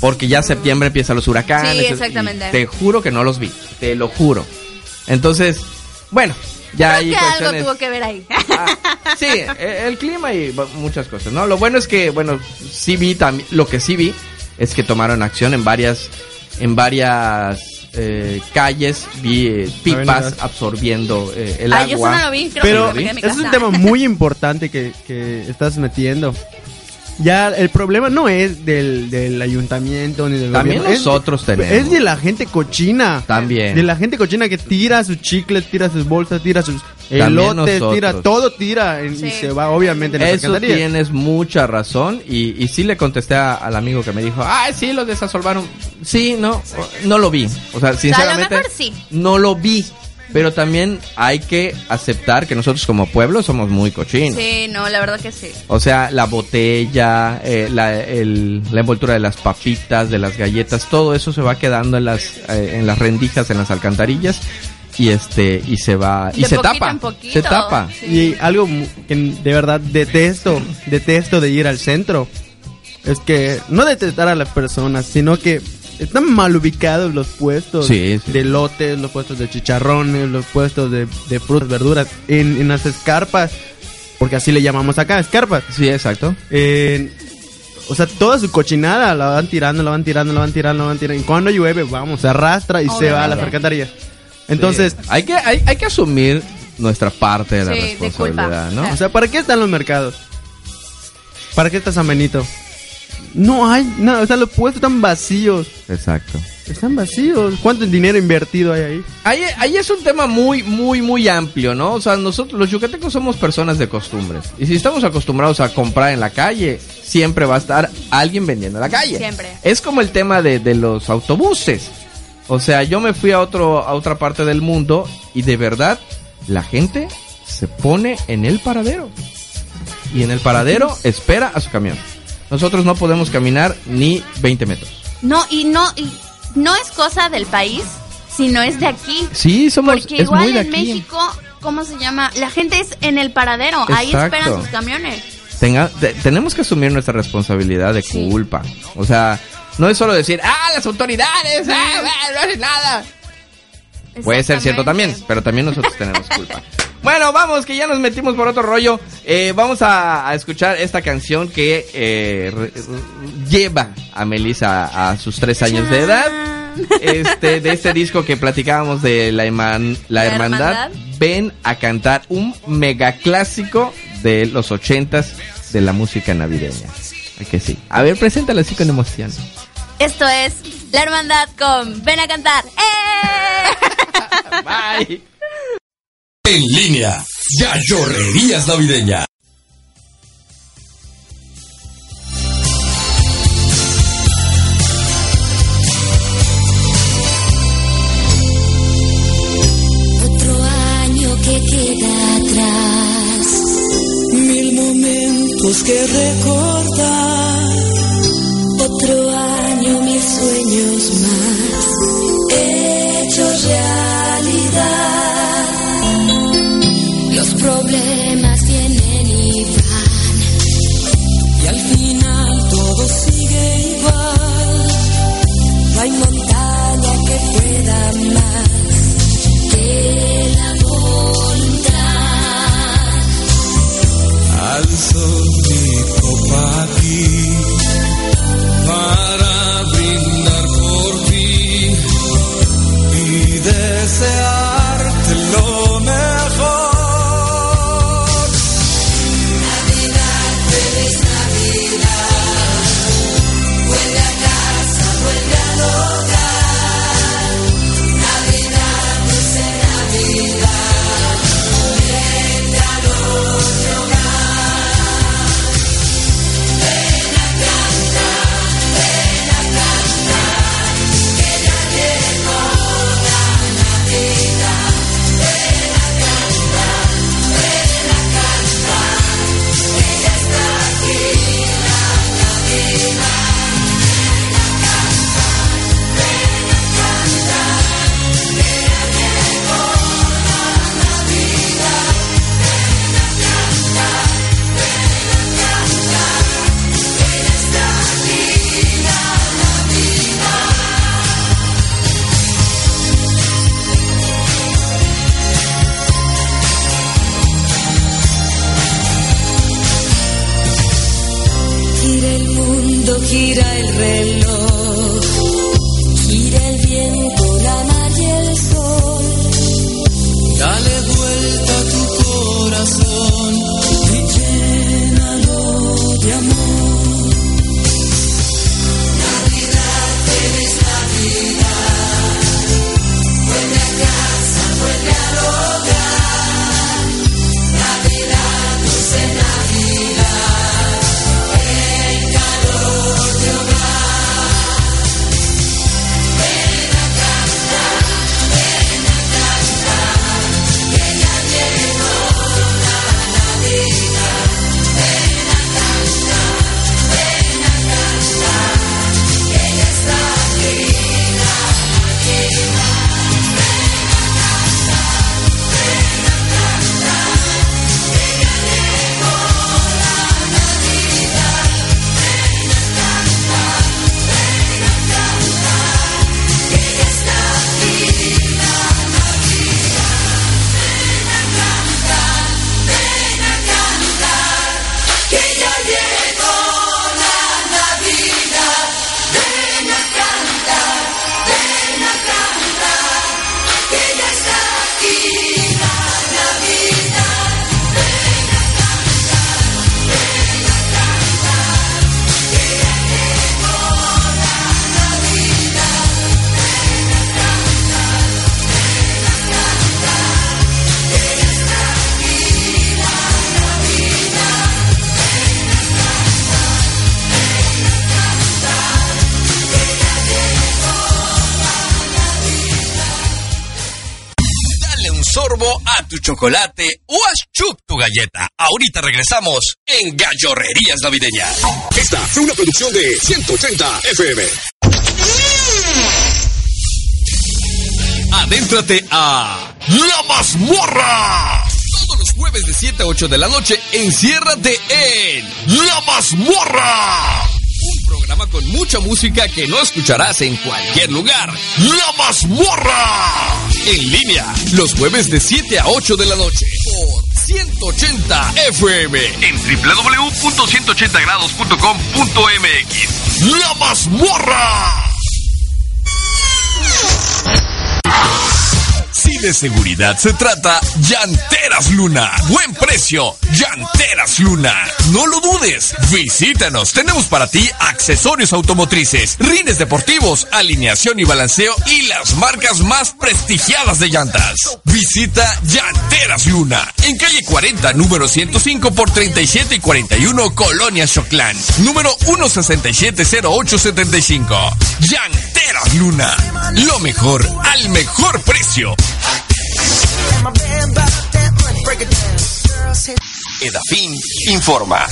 Speaker 3: Porque ya septiembre empiezan los huracanes.
Speaker 4: Sí, exactamente.
Speaker 3: Te juro que no los vi, te lo juro. Entonces, bueno, ya
Speaker 4: Creo
Speaker 3: hay
Speaker 4: que algo tuvo que ver ahí.
Speaker 3: Ah, sí, eh, el clima y muchas cosas, ¿no? Lo bueno es que, bueno, sí vi también, lo que sí vi es que tomaron acción en varias, en varias eh, calles, vi eh, pipas absorbiendo eh, el
Speaker 4: ah, yo eso
Speaker 3: agua.
Speaker 4: no lo vi. Creo
Speaker 6: Pero
Speaker 4: que lo
Speaker 6: es un tema muy importante que, que estás metiendo. Ya el problema no es del, del ayuntamiento ni del
Speaker 3: También
Speaker 6: gobierno, es de-
Speaker 3: nosotros tenemos.
Speaker 6: Es de la gente cochina.
Speaker 3: También.
Speaker 6: De la gente cochina que tira sus chicles, tira sus bolsas, tira sus Elote, tira, todo tira y
Speaker 4: Sí.
Speaker 6: se va obviamente en
Speaker 3: Eso tienes mucha razón y, y sí le contesté a- al amigo que me dijo, ah, sí, los desasolvaron. Sí, no, no lo vi. O sea, sinceramente,
Speaker 4: mejor sí.
Speaker 3: no lo vi. Pero también hay que aceptar que nosotros como pueblo somos muy cochinos.
Speaker 4: Sí, no, la verdad que sí.
Speaker 3: O sea, la botella, eh, la, el- la envoltura de las papitas, de las galletas, todo eso se va quedando en las, eh, en las rendijas, en las alcantarillas y este y se va y
Speaker 4: De
Speaker 3: se tapa, se tapa.
Speaker 4: Sí.
Speaker 6: Y algo que de verdad detesto, detesto de ir al centro, es que no detestar a las personas, sino que están mal ubicados los puestos
Speaker 3: Sí, sí.
Speaker 6: de lotes, los puestos de chicharrones, los puestos de, de frutas, verduras, en, en las escarpas, porque así le llamamos acá, escarpas.
Speaker 3: Sí, exacto.
Speaker 6: Eh, o sea, toda su cochinada la van tirando, la van tirando, la van tirando, la van tirando. Y cuando llueve, vamos, se arrastra y se va a las alcantarillas. Entonces,
Speaker 3: Sí. hay que hay, hay que asumir nuestra parte de la
Speaker 4: Sí,
Speaker 3: responsabilidad. ¿no?
Speaker 6: O sea, ¿para qué están los mercados? ¿Para qué está San Benito? No hay nada, o sea, los puestos están vacíos.
Speaker 3: Exacto.
Speaker 6: Están vacíos. ¿Cuánto dinero invertido hay ahí?
Speaker 3: Ahí, ahí es un tema muy, muy, muy amplio, ¿no? O sea, nosotros los yucatecos somos personas de costumbres. Y si estamos acostumbrados a comprar en la calle, siempre va a estar alguien vendiendo en la calle.
Speaker 4: Siempre.
Speaker 3: Es como el tema de, de los autobuses. O sea, yo me fui a, otro, a otra parte del mundo y de verdad la gente se pone en el paradero. Y en el paradero espera a su camión. Nosotros no podemos caminar ni 20 metros.
Speaker 4: No, y no, y no es cosa del país, sino es de aquí.
Speaker 3: Sí, somos...
Speaker 4: Porque
Speaker 3: es
Speaker 4: igual
Speaker 3: muy de
Speaker 4: en
Speaker 3: aquí.
Speaker 4: México, ¿cómo se llama? La gente es en el paradero, ahí esperan sus camiones.
Speaker 3: Tenga- te- tenemos que asumir nuestra responsabilidad de
Speaker 4: Sí.
Speaker 3: culpa. O sea, no es solo decir, ah, las autoridades, ah, ah, no hacen nada. Puede ser cierto también, pero también nosotros tenemos culpa. Bueno, vamos, que ya nos metimos por otro rollo. Eh, vamos a, a escuchar esta canción que eh, re- lleva a Melissa a, sus tres años de edad. Este, de este disco que platicábamos de la, eman- la
Speaker 4: La
Speaker 3: hermandad,
Speaker 4: Hermandad.
Speaker 3: ven a cantar un mega clásico de los ochentas de la música navideña. ¿A que sí? A ver, preséntala así con emoción.
Speaker 4: Esto es La Hermandad con Ven a cantar. ¡Eh!
Speaker 3: Bye.
Speaker 1: En línea, Gallorrerías Navideña.
Speaker 7: Otro año que queda atrás.
Speaker 8: Mil momentos que recordar.
Speaker 7: Otro año, sueños más. Hechos realidad. Los problemas vienen y van.
Speaker 8: Y al final todo sigue igual.
Speaker 7: No hay montaña que pueda más que la voluntad.
Speaker 8: Alzo mi copa aquí para desearte
Speaker 1: chocolate o a chup tu galleta. Ahorita regresamos en Gallorrerías Navideñas.
Speaker 9: Esta fue una producción de 180 FM.
Speaker 1: Adéntrate a La Mazmorra. Todos los jueves de 7 a 8 de la noche, enciérrate en La Mazmorra. Programa con mucha música que no escucharás en cualquier lugar. La Mazmorra. En línea, los jueves de 7 a 8 de la noche. Por 180 FM. En www.180grados.com.mx. La Mazmorra. Si de seguridad se trata, Llanteras Luna. Buen precio, Llanteras Luna. No lo dudes, visítanos. Tenemos para ti accesorios automotrices, rines deportivos, alineación y balanceo y las marcas más prestigiadas de llantas. Visita Llanteras Luna en calle 40, número 105 por 37 y 41, Colonia Choclán. Número 1670875. Llanteras Luna. Lo mejor al mejor precio. Edafin informa.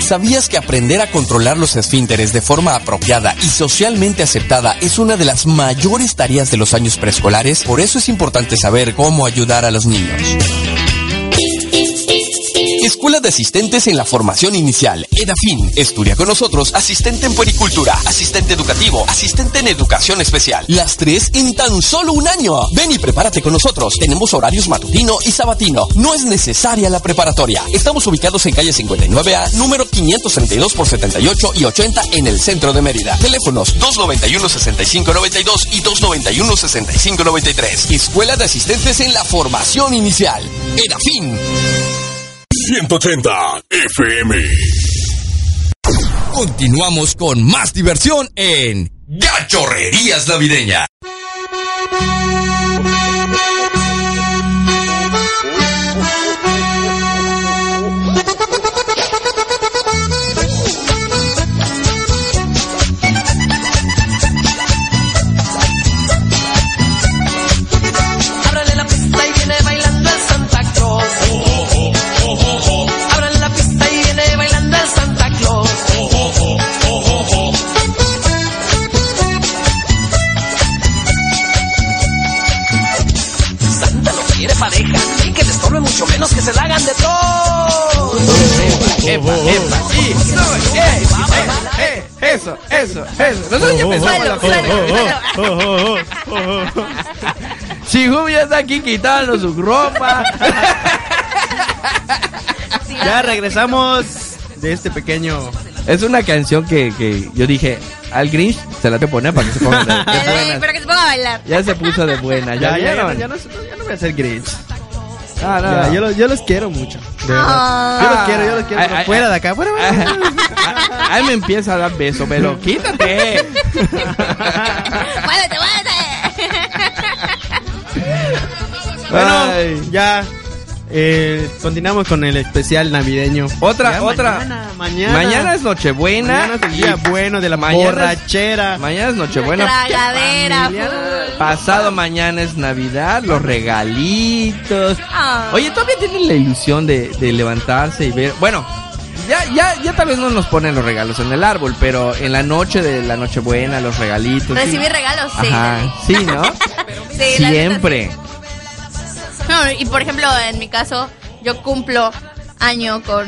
Speaker 1: ¿Sabías que aprender a controlar los esfínteres de forma apropiada y socialmente aceptada es una de las mayores tareas de los años preescolares? Por eso es importante saber cómo ayudar a los niños. Escuela de Asistentes en la Formación Inicial, EDAFIN. Estudia con nosotros asistente en puericultura, asistente educativo, asistente en educación especial. Las tres en tan solo un año. Ven y prepárate con nosotros. Tenemos horarios matutino y sabatino. No es necesaria la preparatoria. Estamos ubicados en calle 59A, número 532 por 78 y 80 en el centro de Mérida. Teléfonos 291-6592 y 291-6593. Escuela de Asistentes en la Formación Inicial, EDAFIN.
Speaker 9: 180 FM.
Speaker 1: Continuamos con más diversión en Gachorrerías Navideña.
Speaker 10: Se la hagan de todo.
Speaker 3: Epa, epa, sí, no, eh, eh, eh, eso, eso, eso. Nosotros ya empezamos. Chihum ya está aquí quitando su ropa.
Speaker 6: Ya regresamos de este pequeño.
Speaker 3: Es una canción que, que yo dije, al Grinch se la te poner para que se ponga
Speaker 4: Eh,
Speaker 3: buenas.
Speaker 4: Pero que se ponga a bailar.
Speaker 3: Ya se puso de buena, ya,
Speaker 6: Ya, ya, ya,
Speaker 3: vieron?
Speaker 6: ya no, ya no voy a ser Grinch.
Speaker 3: Ah, no,
Speaker 6: Ya,
Speaker 3: no.
Speaker 6: yo, los, yo los quiero mucho. de.
Speaker 4: Ah.
Speaker 6: Yo los quiero, yo los quiero.
Speaker 3: Ay,
Speaker 6: pero
Speaker 3: ay,
Speaker 6: fuera
Speaker 3: ay.
Speaker 6: de acá, fuera.
Speaker 3: Ahí me empieza a dar beso, pero quítate.
Speaker 4: ¡Muévete, muévete!
Speaker 6: Bueno,
Speaker 3: Ay.
Speaker 6: ya. Eh, continuamos con el especial navideño.
Speaker 3: Otra,
Speaker 6: Ya
Speaker 3: otra.
Speaker 6: Mañana, mañana.
Speaker 3: Mañana es Nochebuena.
Speaker 6: Mañana es el día bueno de la
Speaker 3: mañana es-
Speaker 6: borrachera.
Speaker 3: Mañana es Nochebuena.
Speaker 4: Tragadera.
Speaker 3: Pasado mañana es Navidad, los regalitos.
Speaker 4: Ah.
Speaker 3: Oye, todavía tienen la ilusión de, de levantarse y ver. Bueno, ya, ya, ya tal vez no nos ponen los regalos en el árbol, pero en la noche de la Nochebuena, los regalitos. sí.
Speaker 4: Recibir regalos, sí.
Speaker 3: Ajá, sí, ¿no?
Speaker 4: Sí, la neta,
Speaker 3: Siempre.
Speaker 4: No, y por ejemplo, en mi caso, yo cumplo año con,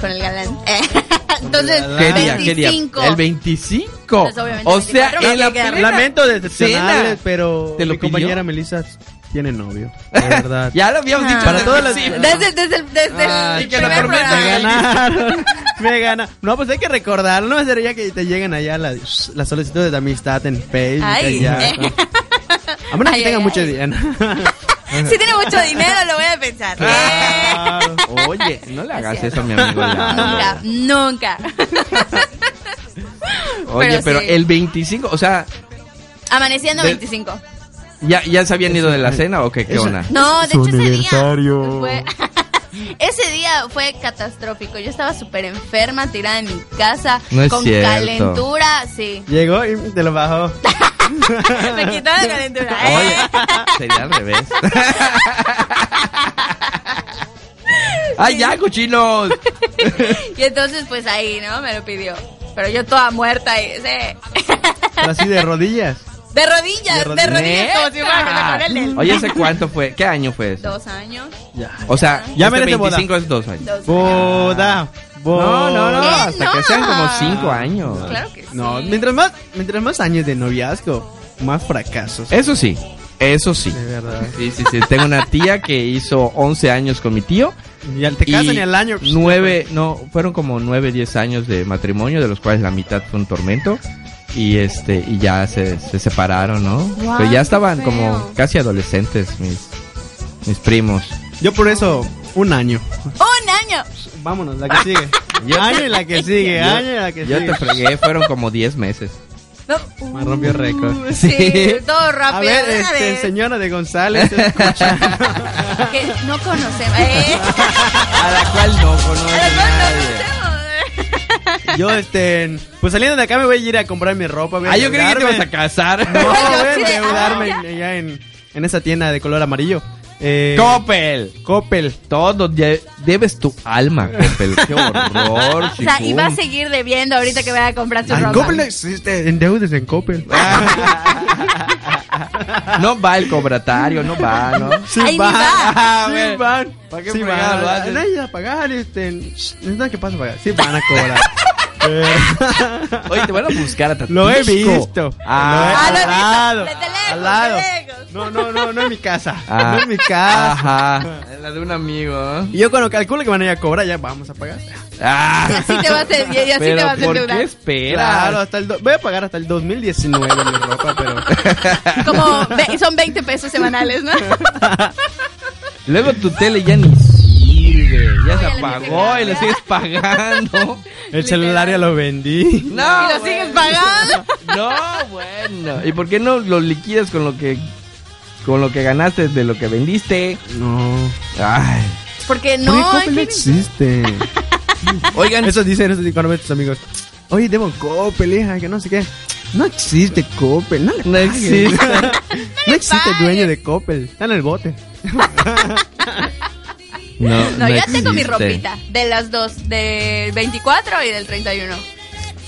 Speaker 4: con el galán. Eh, Entonces,
Speaker 3: ¿Qué día? ¿Qué día?
Speaker 4: 25.
Speaker 3: El 25.
Speaker 4: Pues, obviamente,
Speaker 3: o sea,
Speaker 4: 24,
Speaker 3: en la
Speaker 6: Lamento decepcionarles, pero
Speaker 3: ¿Te lo
Speaker 6: mi compañera
Speaker 3: pidió?
Speaker 6: Melissa tiene novio. De verdad.
Speaker 3: Ya lo habíamos dicho.
Speaker 6: Para
Speaker 3: desde
Speaker 6: todas las-.
Speaker 4: Desde, desde, el- desde
Speaker 3: Ah,
Speaker 4: el
Speaker 3: y que
Speaker 4: primer
Speaker 6: Me ganaron. Me gana. No, pues hay que recordarlo. No sería que te lleguen allá las, las solicitudes de amistad en Facebook.
Speaker 4: Ay.
Speaker 6: allá. A menos
Speaker 4: Ay,
Speaker 6: que tenga
Speaker 4: ay,
Speaker 6: mucho
Speaker 4: ay.
Speaker 6: dinero.
Speaker 4: Si tiene mucho dinero, lo voy a pensar.
Speaker 6: Claro.
Speaker 3: Oye, no le hagas eso a mi amigo. Lalo.
Speaker 4: Nunca, nunca.
Speaker 3: Oye,
Speaker 4: Pero
Speaker 3: pero
Speaker 4: sí.
Speaker 3: el 25, o sea,
Speaker 4: Amaneciendo
Speaker 3: De-
Speaker 4: 25.
Speaker 3: ¿ya, ¿ya se habían ido de la cena o qué? ¿Qué
Speaker 6: Eso-
Speaker 3: onda?
Speaker 4: No, de
Speaker 6: Su
Speaker 4: hecho ese
Speaker 6: aniversario.
Speaker 4: día fue... ese día fue catastrófico. Yo estaba súper enferma, tirada en mi casa,
Speaker 3: No es
Speaker 4: con
Speaker 3: cierto.
Speaker 4: calentura, sí.
Speaker 6: Llegó y te lo bajó.
Speaker 4: Me quitó la calentura. ¿eh?
Speaker 3: Oye, sería al revés. ¡Ay, ya, cochinos!
Speaker 4: Y entonces, pues ahí, ¿no? Me lo pidió. Pero yo toda muerta y sí.
Speaker 6: Pero así de rodillas.
Speaker 4: De rodillas, de
Speaker 6: De
Speaker 4: rodillas, como si fuera que me con él.
Speaker 3: Oye, ¿ese cuánto fue? ¿Qué año fue eso?
Speaker 4: Dos años.
Speaker 3: O sea,
Speaker 6: Ya
Speaker 3: este
Speaker 6: merece boda.
Speaker 3: 25 es dos años.
Speaker 4: Dos
Speaker 6: Boda.
Speaker 3: No, no, no,
Speaker 4: ¿Qué?
Speaker 3: hasta que sean como 5 años.
Speaker 4: Claro que sí.
Speaker 6: No, mientras más, mientras más años de noviazgo, más fracasos.
Speaker 3: Eso sí, eso sí.
Speaker 6: De verdad.
Speaker 3: Sí, sí, sí. Tengo una tía que hizo 11 años con mi tío.
Speaker 6: Y al te casan y al año. pues,
Speaker 3: Nueve, no, fueron como 9, 10 años de matrimonio, de los cuales la mitad fue un tormento. Y este, y ya se, se separaron, ¿no?
Speaker 4: Guau,
Speaker 3: Pero ya estaban como casi adolescentes mis, mis primos.
Speaker 6: Yo por eso, un año.
Speaker 4: Un año.
Speaker 6: Vámonos, la que sigue.
Speaker 3: Yo-
Speaker 6: año y la que sigue,
Speaker 3: Yo-
Speaker 6: año y la que
Speaker 3: Yo
Speaker 6: sigue.
Speaker 3: te fregué, fueron como 10 meses.
Speaker 4: No.
Speaker 6: Me rompió récord.
Speaker 4: Sí,
Speaker 3: Sí.
Speaker 4: todo rápido.
Speaker 6: A ver,
Speaker 4: una
Speaker 6: este,
Speaker 4: vez.
Speaker 6: señora de González, escucha.
Speaker 4: Que no conocemos. Eh.
Speaker 3: A la cual no conoce
Speaker 4: A la cual no
Speaker 3: nadie.
Speaker 4: conocemos.
Speaker 6: Yo, este, pues saliendo de acá me voy a ir a comprar mi ropa. voy a
Speaker 3: Ah, yo creí que te
Speaker 6: endeudarme.
Speaker 3: ibas a casar.
Speaker 6: No, voy a endeudarme
Speaker 4: ah,
Speaker 6: en- allá en, en esa tienda de color amarillo. Eh,
Speaker 3: Coppel.
Speaker 6: Coppel.
Speaker 3: Todo de- debes tu alma, Coppel. Qué horror,
Speaker 4: O sea, y va a seguir debiendo ahorita que vaya a comprar su ropa.
Speaker 6: Coppel no existe, endeudes en Coppel.
Speaker 3: No va el cobratario, no va, ¿no?
Speaker 6: Sí van,
Speaker 4: va.
Speaker 6: Sí
Speaker 3: bueno.
Speaker 6: van.
Speaker 3: ¿Para qué
Speaker 6: sí
Speaker 3: fregado
Speaker 6: van. Nadie va a pagar, este, necesitan que pase a pagar. Sí van a cobrar.
Speaker 3: Oye, te van a buscar a
Speaker 6: Lo he
Speaker 3: Tatisco.
Speaker 6: visto.
Speaker 3: Ah,
Speaker 6: Lo he-
Speaker 4: lo he
Speaker 6: al
Speaker 4: visto.
Speaker 6: lado.
Speaker 4: De lejos, de lejos.
Speaker 6: No, no, no, no en mi casa.
Speaker 3: Ah.
Speaker 6: No en mi casa.
Speaker 3: Ajá. La de un amigo.
Speaker 6: Y yo cuando calculo que van a ir a cobrar, ya vamos a pagar.
Speaker 3: Ah.
Speaker 4: Y así te vas a, y así te
Speaker 3: Pero
Speaker 4: vas a
Speaker 3: ¿por
Speaker 4: endeudar.
Speaker 3: qué esperas?
Speaker 6: Claro, hasta el do- voy a pagar hasta el 2019 mi ropa, pero
Speaker 4: Como ve- son 20 pesos semanales, ¿no?
Speaker 3: Luego tu tele ya ni. Ya se apagó y le sigues pagando.
Speaker 6: el celular ya lo vendí.
Speaker 3: No.
Speaker 4: y lo sigues pagando.
Speaker 3: No, bueno. ¿Y por qué no lo liquidas con lo que con lo que ganaste de lo que vendiste?
Speaker 6: No.
Speaker 3: Ay.
Speaker 4: Porque
Speaker 6: No,
Speaker 4: no.
Speaker 6: Coppel no existe.
Speaker 3: Oigan,
Speaker 6: Eso dicen, eso dicen tus amigos. Oye, debo Coppel, hija, que no sé qué. No existe Coppel, no le
Speaker 3: No existe.
Speaker 6: no existe
Speaker 4: pagues.
Speaker 6: dueño de Coppel, está en el bote.
Speaker 3: no,
Speaker 4: No, ya tengo mi ropita. De las dos. Del 24 y del 31.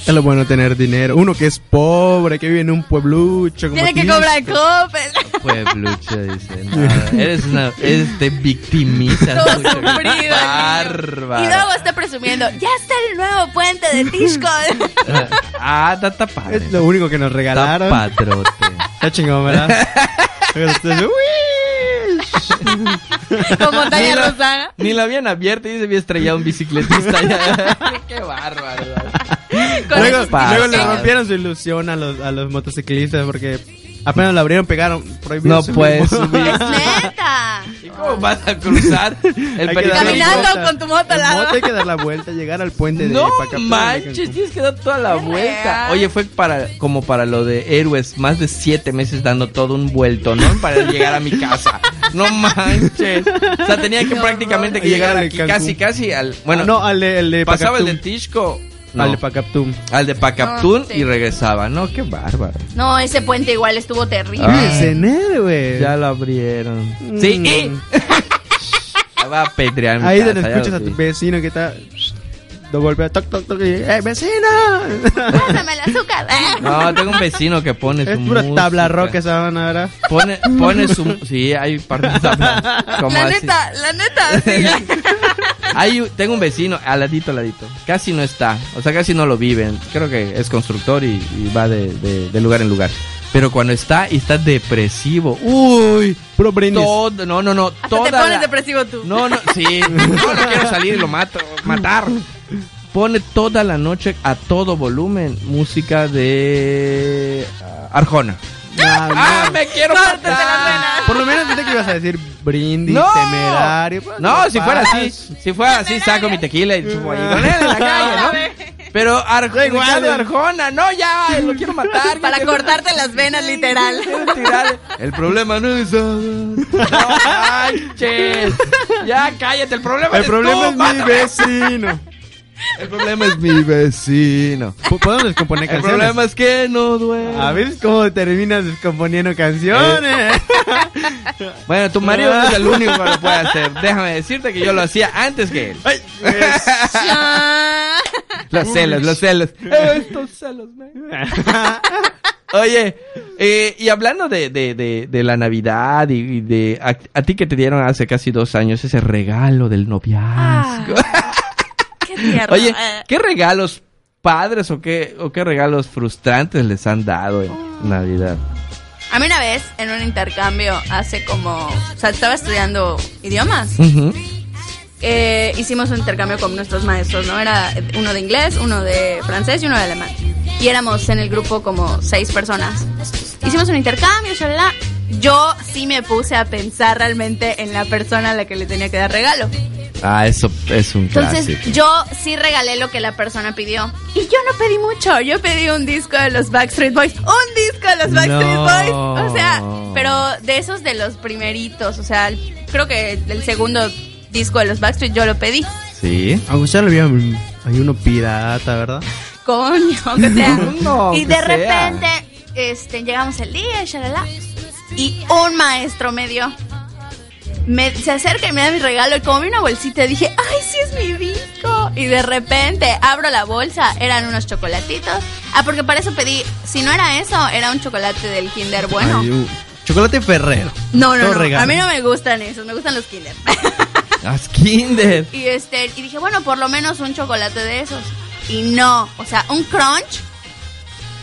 Speaker 6: Es lo bueno tener dinero. Uno que es pobre, que vive en un pueblucho. Como
Speaker 4: Tiene que cobrar Coppel.
Speaker 3: Pueblucho, dice. No, eres una. Eres, te victimizas
Speaker 4: Todo sufrido.
Speaker 3: Bárbaro.
Speaker 4: Y luego está presumiendo. Ya está el nuevo puente de Tisco.
Speaker 3: Ah, está, está padre.
Speaker 6: Es lo único que nos
Speaker 3: Está
Speaker 6: regalaron.
Speaker 3: padrote.
Speaker 6: Está chingón, ¿verdad?
Speaker 4: Como Tania
Speaker 3: Ni la-
Speaker 4: Rosana.
Speaker 3: Ni la habían abierto y se había estrellado un bicicletista. Qué bárbaro.
Speaker 4: Con
Speaker 6: luego, luego le rompieron su ilusión a los, a los motociclistas porque apenas lo abrieron, pegaron. Prohibido
Speaker 3: No puedes subir.
Speaker 4: Es neta.
Speaker 3: ¿Y cómo vas a cruzar el periférico?
Speaker 4: Caminando
Speaker 6: vuelta.
Speaker 4: con tu moto al lado.
Speaker 6: moto hay que dar la vuelta, llegar al puente de
Speaker 3: No
Speaker 6: Pacapán.
Speaker 3: manches, tienes que dar toda la vuelta. Oye, fue para como para lo de héroes, más de siete meses dando todo un vuelto, ¿no? Para llegar a mi casa. No manches. O sea, tenía que prácticamente que llegar aquí
Speaker 6: Cancún.
Speaker 3: casi, casi al. Bueno,
Speaker 6: no, al de, el de
Speaker 3: pasaba el de. Tisco. No,
Speaker 6: Al de Pacaptún.
Speaker 3: al de Pacaptún
Speaker 4: No, sí.
Speaker 3: y regresaba. No, qué bárbaro.
Speaker 4: No, ese puente igual estuvo terrible.
Speaker 3: Ah.
Speaker 6: Es en héroe.
Speaker 3: Ya lo abrieron. Sí,
Speaker 6: Mm.
Speaker 3: y. Va a pedrear mi
Speaker 6: Ahí
Speaker 3: casa,
Speaker 6: donde
Speaker 3: ya
Speaker 6: escuchas a tu vecino que está. Lo golpea, toc, toc, toc, y, ¡eh, vecino!
Speaker 4: Pásame el azúcar.
Speaker 3: No, tengo un vecino que pone
Speaker 6: es
Speaker 3: su
Speaker 6: pura
Speaker 3: música.
Speaker 6: tabla roca esa van ahora.
Speaker 3: Pone, pone su... Sí, hay partes de tabla. Como
Speaker 4: La
Speaker 3: así.
Speaker 4: neta, la neta, sí.
Speaker 3: Hay, tengo un vecino, al ladito, al ladito. Casi no está. O sea, casi no lo viven. Creo que es constructor y, y va de, de- de lugar en lugar. Pero cuando está y está depresivo. Uy.
Speaker 6: Puro brindis.
Speaker 3: Todo, no, no, no.
Speaker 4: Hasta
Speaker 3: toda
Speaker 4: te pones
Speaker 3: la-
Speaker 4: depresivo tú.
Speaker 3: No, no, sí. No, no quiero salir y lo mato, matar. Pone toda la noche a todo volumen música de ah, Arjona.
Speaker 6: No, no.
Speaker 3: ¡Ah, me quiero matar!
Speaker 6: Por lo menos pensé que ibas a decir brindis,
Speaker 3: No.
Speaker 6: temerario. Pues,
Speaker 3: No, si fuera así, si fuera así, saco mi tequila y subo ahí con él en la calle, ¿no? Pero Ar
Speaker 6: igual, ¿eh?
Speaker 3: Arjona, no, ya, lo quiero matar.
Speaker 4: Para
Speaker 3: quiero-
Speaker 4: cortarte las venas, literal.
Speaker 3: El problema no es. No manches. Ya, cállate, el problema
Speaker 6: El
Speaker 3: es
Speaker 6: problema
Speaker 3: tú,
Speaker 6: es mi vecino.
Speaker 3: El problema es mi vecino.
Speaker 6: ¿Podemos descomponer
Speaker 3: El
Speaker 6: canciones?
Speaker 3: problema es que no duele.
Speaker 6: A ver cómo terminas descomponiendo canciones.
Speaker 3: Bueno, tu marido no es el único que lo puede hacer. Déjame decirte que yo lo hacía antes que él.
Speaker 6: Ay.
Speaker 3: Los celos, los celos. Estos celos, man. Oye, eh, y hablando de, de, de, de la Navidad y, de a, a ti que te dieron hace casi dos años ese regalo del noviazgo.
Speaker 4: Qué tierno.
Speaker 3: Oye,
Speaker 4: Eh,
Speaker 3: ¿qué regalos padres o qué, o qué regalos frustrantes les han dado en Navidad?
Speaker 4: A mí una vez, en un intercambio, hace como... O sea, estaba estudiando idiomas. Eh, hicimos un intercambio con nuestros maestros, ¿no? Era uno de inglés, uno de francés y uno de alemán. Y éramos en el grupo como seis personas. Hicimos un intercambio, shalala. Yo sí me puse a pensar realmente en la persona a la que le tenía que dar regalo.
Speaker 3: Ah, eso es un
Speaker 4: Entonces
Speaker 3: clásico.
Speaker 4: yo sí regalé lo que la persona pidió. Y yo no pedí mucho, yo pedí un disco de los Backstreet Boys. Un disco de los Backstreet
Speaker 3: No.
Speaker 4: Boys. O sea, pero de esos de los primeritos. O sea, creo que el segundo disco de los Backstreet yo lo pedí.
Speaker 3: Sí.
Speaker 6: Aunque sea lo había hay uno pirata, ¿verdad?
Speaker 4: Coño, aunque sea.
Speaker 3: No,
Speaker 4: y de
Speaker 3: sea.
Speaker 4: repente, este, llegamos el día, shalala, y un maestro me dio. Me, se acerca y me da mi regalo y como vi una bolsita dije, ay, sí es mi disco. Y de repente abro la bolsa, eran unos chocolatitos. Ah, porque para eso pedí, si no era eso, era un chocolate del Kinder bueno.
Speaker 6: Ay, un chocolate Ferrero.
Speaker 4: no, no, no,
Speaker 6: regalo.
Speaker 4: a mí no me gustan esos, me gustan los Kinder.
Speaker 3: Las Kinder.
Speaker 4: y este, y dije, bueno, por lo menos un chocolate de esos. Y no, o sea, un crunch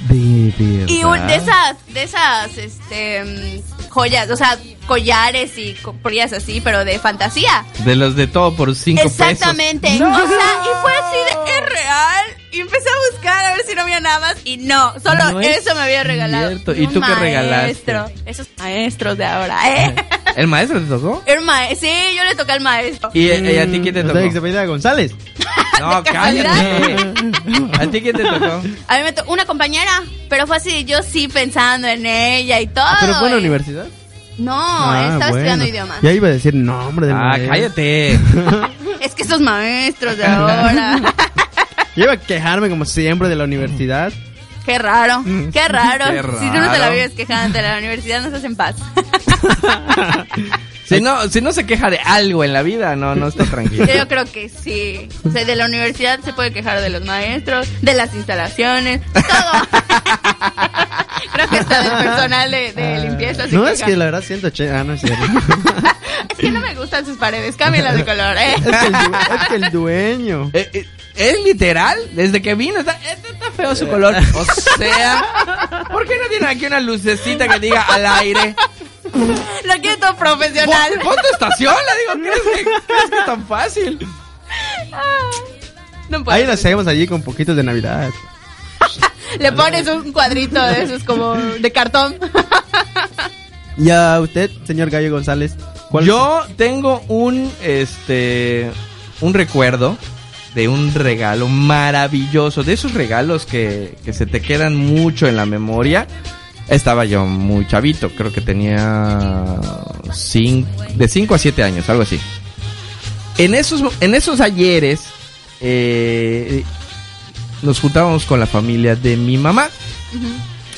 Speaker 3: De verdad.
Speaker 4: Y un- de esas, de esas, este, mm, joyas, o sea, collares y collas así, pero de fantasía.
Speaker 3: De los de todo por cinco
Speaker 4: Exactamente.
Speaker 3: pesos. No.
Speaker 4: O sea, y fue así de, ¿es real? Y empecé a buscar si no había nada más. Y no, solo
Speaker 3: No es
Speaker 4: eso me había regalado.
Speaker 3: cierto. ¿Y
Speaker 4: Un
Speaker 3: tú qué regalaste?
Speaker 4: maestro. Esos maestros de ahora, ¿eh?
Speaker 3: ¿El maestro te tocó?
Speaker 4: El ma- sí, yo le toqué al maestro.
Speaker 3: ¿Y, y a ti quién te
Speaker 6: sea,
Speaker 3: tocó?
Speaker 6: apellida González.
Speaker 3: No, cállate. ¿A ti quién te tocó?
Speaker 4: A mí me tocó una compañera, pero fue así, yo sí pensando en ella y todo.
Speaker 6: Ah, ¿Pero fue en la universidad?
Speaker 4: No,
Speaker 6: Ah,
Speaker 4: estaba
Speaker 6: bueno.
Speaker 4: estudiando idiomas.
Speaker 6: Ya iba a decir nombre del
Speaker 3: Ah,
Speaker 6: maestro.
Speaker 3: cállate.
Speaker 4: Es que esos maestros de ahora.
Speaker 6: Yo iba a quejarme como siempre de la universidad.
Speaker 4: Qué raro, qué raro.
Speaker 3: Qué
Speaker 4: Si tú no te la vives quejando de la universidad, no estás en paz.
Speaker 3: Si no, si no se queja de algo en la vida, no, no está tranquilo.
Speaker 4: Yo creo que sí. O sea, de la universidad se puede quejar de los maestros, de las instalaciones, todo. creo que hasta del personal de, de limpieza se
Speaker 6: No, es que la verdad 180. Ah, no es cierto.
Speaker 4: Es que no me gustan sus paredes, cámbialas de color, ¿eh?
Speaker 6: es, que el, du- es que el dueño.
Speaker 3: Eh, eh, ¿Es literal? Desde que vino está, está- está feo su color. O sea, ¿por qué no tiene aquí una lucecita que diga al aire?
Speaker 4: Lo quiero todo profesional.
Speaker 3: Pon, pon tu estación, le digo, ¿crees que, crees que es tan fácil?
Speaker 4: No puedo.
Speaker 6: Ahí lo hacemos allí con poquitos de Navidad.
Speaker 4: Le pones un cuadrito de esos como de cartón.
Speaker 6: Y a usted, señor Gallo González, ¿cuál
Speaker 3: Yo tengo un, este, un recuerdo de un regalo maravilloso, de esos regalos que, que se te quedan mucho en la memoria. Estaba yo muy chavito, creo que tenía cin- de 5 a 7 años, algo así. En esos, en esos ayeres, eh, nos juntábamos con la familia de mi mamá.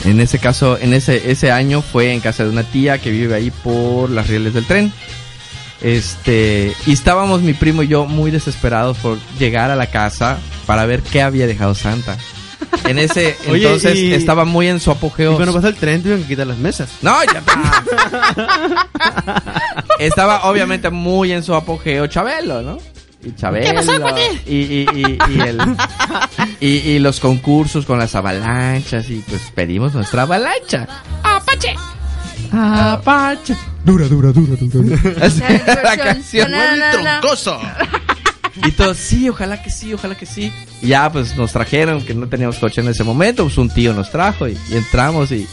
Speaker 3: En ese caso, en ese, ese año fue en casa de una tía que vive ahí por las rieles del tren. Este, y estábamos mi primo y yo muy desesperados por llegar a la casa para ver qué había dejado Santa. En ese
Speaker 6: Oye,
Speaker 3: entonces
Speaker 6: y-
Speaker 3: estaba muy en su
Speaker 6: Y
Speaker 3: apogeo.
Speaker 6: cuando pasó el tren tuvieron que quitar las mesas.
Speaker 3: No, ya Estaba obviamente muy en su apogeo Chabelo, ¿no? Y Chabelo.
Speaker 4: ¿Qué pasó?
Speaker 3: Y, y, y, y, el- y, y los concursos con las avalanchas. Y pues pedimos nuestra avalancha.
Speaker 4: ¡Apache!
Speaker 3: Apache. Dura, dura, dura, dura. Así
Speaker 4: La
Speaker 3: canción.
Speaker 4: Na, na.
Speaker 3: Y todos, sí, ojalá que sí, ojalá que sí. Y ya, pues nos trajeron, que no teníamos coche en ese momento, pues un tío nos trajo y, y entramos y,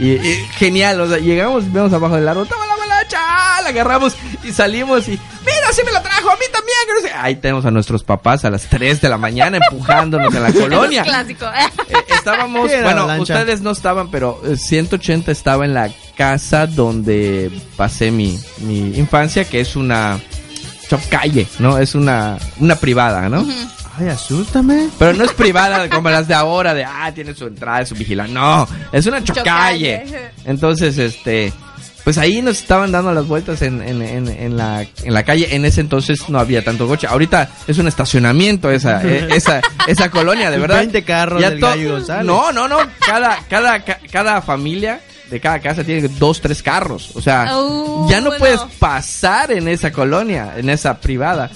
Speaker 3: y- y genial, o sea, llegamos, vemos abajo del árbol, toma la ¡ah! la agarramos y salimos y, mira, sí me la trajo, a mí también. Ahí tenemos a nuestros papás a las 3 de la mañana empujándonos en la colonia.
Speaker 4: Es clásico.
Speaker 3: Eh, estábamos,
Speaker 6: ¿Qué era
Speaker 3: bueno,
Speaker 6: avalancha?
Speaker 3: ustedes no estaban, pero eh, 180 estaba en la casa donde pasé mi, mi infancia, que es una calle, ¿no? Es una, una privada, ¿no?
Speaker 6: Ay, asústame.
Speaker 3: Pero no es privada como las de ahora, de, ah, tiene su entrada, su vigilante. No, es una chocalle.
Speaker 4: Chocalle.
Speaker 3: Entonces, este, pues ahí nos estaban dando las vueltas en, en, en, en la, en la calle. En ese entonces no había tanto coche. Ahorita es un estacionamiento esa, eh, esa, esa colonia, de verdad.
Speaker 6: 20 carros del
Speaker 3: to-
Speaker 6: Gallo González.
Speaker 3: No, no, no. Cada, cada, ca- cada familia de cada casa tiene dos, tres carros. O sea,
Speaker 4: Uh,
Speaker 3: ya no
Speaker 4: bueno.
Speaker 3: puedes pasar en esa colonia, en esa privada.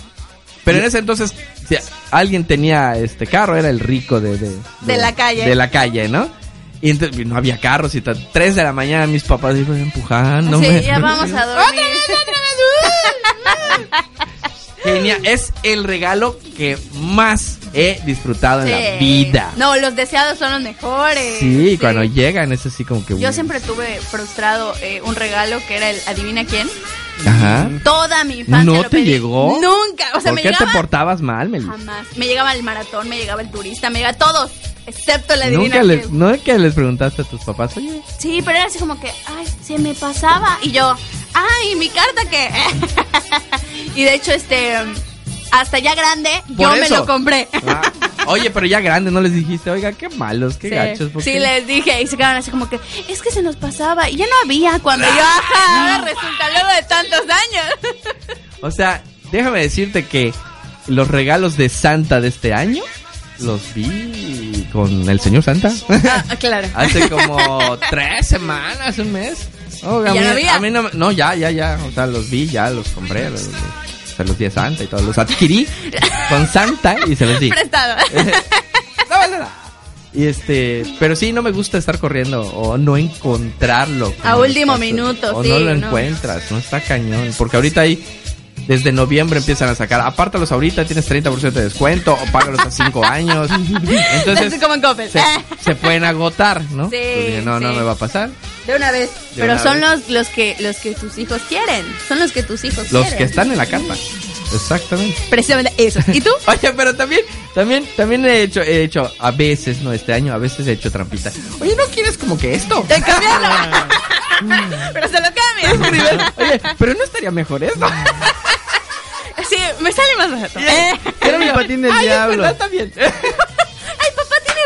Speaker 3: Pero en ese entonces, si alguien tenía este carro, era el rico de, de,
Speaker 4: De la calle.
Speaker 3: De la calle, ¿no? Y entonces no había carros y tal. Tres de la mañana mis papás iban empujando.
Speaker 4: sí, ya vamos a dormir.
Speaker 3: Genial. Es el regalo que más he disfrutado en la vida.
Speaker 4: No, los deseados son los mejores.
Speaker 3: Sí, cuando llegan es así como que...
Speaker 4: Yo siempre tuve frustrado eh, un regalo que era el adivina quién.
Speaker 3: Ajá.
Speaker 4: Toda mi infancia.
Speaker 3: ¿No
Speaker 4: lo
Speaker 3: te
Speaker 4: pedí.
Speaker 3: llegó?
Speaker 4: Nunca. O sea,
Speaker 3: ¿Por
Speaker 4: me
Speaker 3: qué
Speaker 4: llegaba.
Speaker 3: te portabas mal, Meli?
Speaker 4: Jamás. Me llegaba el maratón, me llegaba el turista, me llegaba todos, excepto la adivina
Speaker 3: Nunca les. ¿No que les preguntaste a tus papás? Oye,
Speaker 4: Sí, pero era así como que, ay, se me pasaba. Y yo, ay, mi carta que. y de hecho, este. Hasta ya grande, yo me lo compré.
Speaker 3: ah, oye, pero ya grande, ¿no les dijiste? Oiga, qué malos, qué
Speaker 4: Sí,
Speaker 3: gachos. ¿por
Speaker 4: sí, les dije y se quedaron así como que, es que se nos pasaba y ya no había cuando yo, ajá, ahora resulta luego de tantos años.
Speaker 3: O sea, déjame decirte que los regalos de Santa de este año los vi con el señor Santa.
Speaker 4: Ah, claro.
Speaker 3: Hace como tres semanas, un mes. Oh,
Speaker 4: ¿Y
Speaker 3: a,
Speaker 4: ya
Speaker 3: mí,
Speaker 4: no había?
Speaker 3: a mí no, me- no, ya, ya, ya. O sea, los vi, ya los compré. Los, los- se los di a Santa y todos los adquirí con Santa y se los di.
Speaker 4: Prestado.
Speaker 3: No vale nada. Y este, pero sí, no me gusta estar corriendo o no encontrarlo.
Speaker 4: A último minuto,
Speaker 3: O
Speaker 4: sí,
Speaker 3: no lo
Speaker 4: no.
Speaker 3: encuentras, no está cañón. Porque ahorita ahí, desde noviembre empiezan a sacar. Apártalos ahorita, tienes 30% de descuento o págalos a 5 años. Entonces,
Speaker 4: como en
Speaker 3: se, se pueden agotar, ¿no?
Speaker 4: Sí,
Speaker 3: dije, no, no me va a pasar.
Speaker 4: De una vez.
Speaker 3: De
Speaker 4: Pero
Speaker 3: una
Speaker 4: son
Speaker 3: vez.
Speaker 4: los, los que los que tus hijos quieren. Son los que tus hijos
Speaker 3: Los
Speaker 4: quieren.
Speaker 3: que están en la carta. Exactamente.
Speaker 4: Precisamente eso. ¿Y tú?
Speaker 3: Oye, pero también, también, también he hecho, he hecho, a veces, no este año, a veces he hecho trampita. Oye, ¿no quieres como que esto?
Speaker 4: De cambiarlo. Pero se lo cambias.
Speaker 3: Oye, pero no estaría mejor eso.
Speaker 4: Sí, me sale más barato. Eh.
Speaker 6: Era mi patín del
Speaker 3: Ay,
Speaker 6: diablo.
Speaker 3: verdad, está bien.
Speaker 4: Ay, papá tiene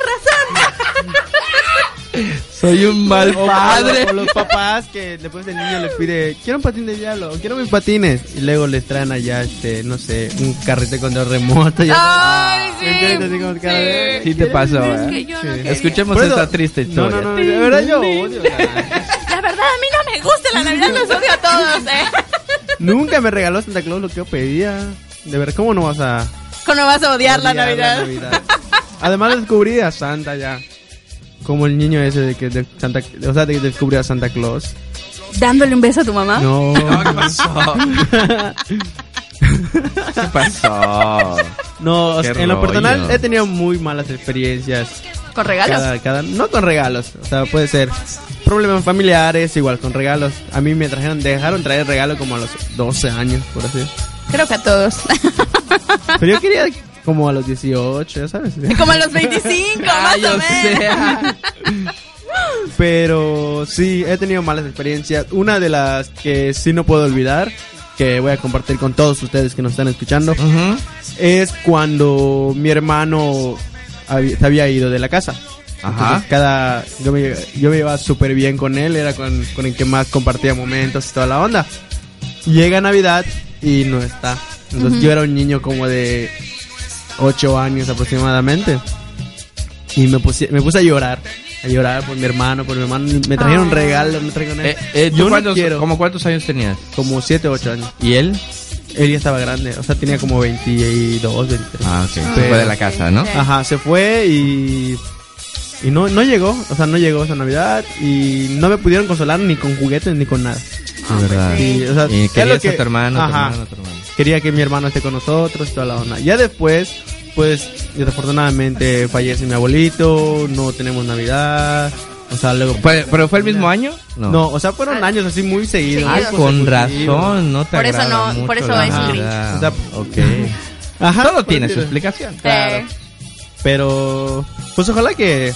Speaker 4: razón.
Speaker 3: Soy un mal
Speaker 6: O- o-
Speaker 3: padre.
Speaker 6: O, los papás que después el niño le pide, quiero un patín de diablo, quiero mis patines. Y luego les traen allá, este, no sé, un carrete con dos remotos. y-
Speaker 4: Ay, sí.
Speaker 6: Entonces, así como cara de-
Speaker 3: Sí te pasó,
Speaker 4: Es
Speaker 3: ¿eh?
Speaker 4: que yo no
Speaker 6: Sí.
Speaker 4: quería.
Speaker 3: Escuchemos
Speaker 6: eso-
Speaker 3: esta triste
Speaker 6: No,
Speaker 3: historia.
Speaker 6: no, no, de verdad yo odio. la-
Speaker 4: La verdad, a mí no me gusta la Navidad, los odio a todos, ¿eh?
Speaker 6: Nunca me regaló Santa Claus lo que yo pedía. De ver, ¿cómo no vas a
Speaker 4: ¿Cómo vas a odiar la
Speaker 6: odiar
Speaker 4: Navidad?
Speaker 6: Además descubrí a Santa ya. Como el niño ese de que de Santa, o sea, de que descubrió a Santa Claus.
Speaker 4: ¿Dándole un beso a tu mamá?
Speaker 6: No.
Speaker 3: No, ¿qué pasó? ¿Qué pasó?
Speaker 6: No, o
Speaker 3: Qué
Speaker 6: sea, en lo personal he tenido muy malas experiencias.
Speaker 4: ¿Con regalos?
Speaker 6: Cada, cada, no con regalos, o sea, puede ser problemas familiares, igual con regalos. A mí me trajeron, dejaron traer regalo como a los 12 años, por así.
Speaker 4: Creo que a todos.
Speaker 6: Pero yo quería como a los 18, ya sabes.
Speaker 4: Como a los 25,
Speaker 3: Ah,
Speaker 4: más o menos.
Speaker 6: Pero sí, he tenido malas experiencias. Una de las que sí no puedo olvidar, que voy a compartir con todos ustedes que nos están escuchando,
Speaker 3: Ujú.
Speaker 6: es cuando mi hermano había- se había ido de la casa.
Speaker 3: Ajá.
Speaker 6: Entonces, cada, yo, me, yo me llevaba súper bien con él, era con, con el que más compartía momentos y toda la onda. Llega Navidad y no está. Entonces yo era un niño como de 8 años aproximadamente. Y me puse, me puse a llorar. A llorar por mi hermano, por mi hermano. Me trajeron
Speaker 4: Ah.
Speaker 6: regalos, me trajeron...
Speaker 3: Eh, eh, ¿tú
Speaker 6: yo no
Speaker 3: cuántos,
Speaker 6: quiero.
Speaker 3: ¿Como cuántos años tenías?
Speaker 6: Como 7 8 años.
Speaker 3: ¿Y él?
Speaker 6: Él ya estaba grande, o sea, tenía como 22, 23.
Speaker 3: Ah, ok. Se fue de la casa, ¿no?
Speaker 6: Ajá, se fue y. Y no, no llegó, o sea, no llegó esa Navidad y no me pudieron consolar ni con juguetes ni con nada.
Speaker 3: De verdad.
Speaker 6: Sí, o sea,
Speaker 3: Y
Speaker 6: es
Speaker 3: querías
Speaker 6: lo que-
Speaker 3: a tu hermano, tu
Speaker 6: Ajá.
Speaker 3: hermano, tu hermano.
Speaker 6: Quería que mi hermano esté con nosotros y toda la onda. Ya después, pues, desafortunadamente fallece mi abuelito, no tenemos Navidad, o sea, luego...
Speaker 3: ¿Fue- ¿Pero fue el mismo año?
Speaker 6: No, o sea, fueron años así muy seguidos.
Speaker 3: Ah, con razón, no te
Speaker 4: Por eso no-
Speaker 3: mucho
Speaker 4: por eso es un
Speaker 3: Navidad.
Speaker 6: O sea,
Speaker 3: ok.
Speaker 6: Ajá,
Speaker 3: Todo tiene su explicación.
Speaker 6: Claro.
Speaker 4: Sí.
Speaker 6: Pero, pues ojalá que,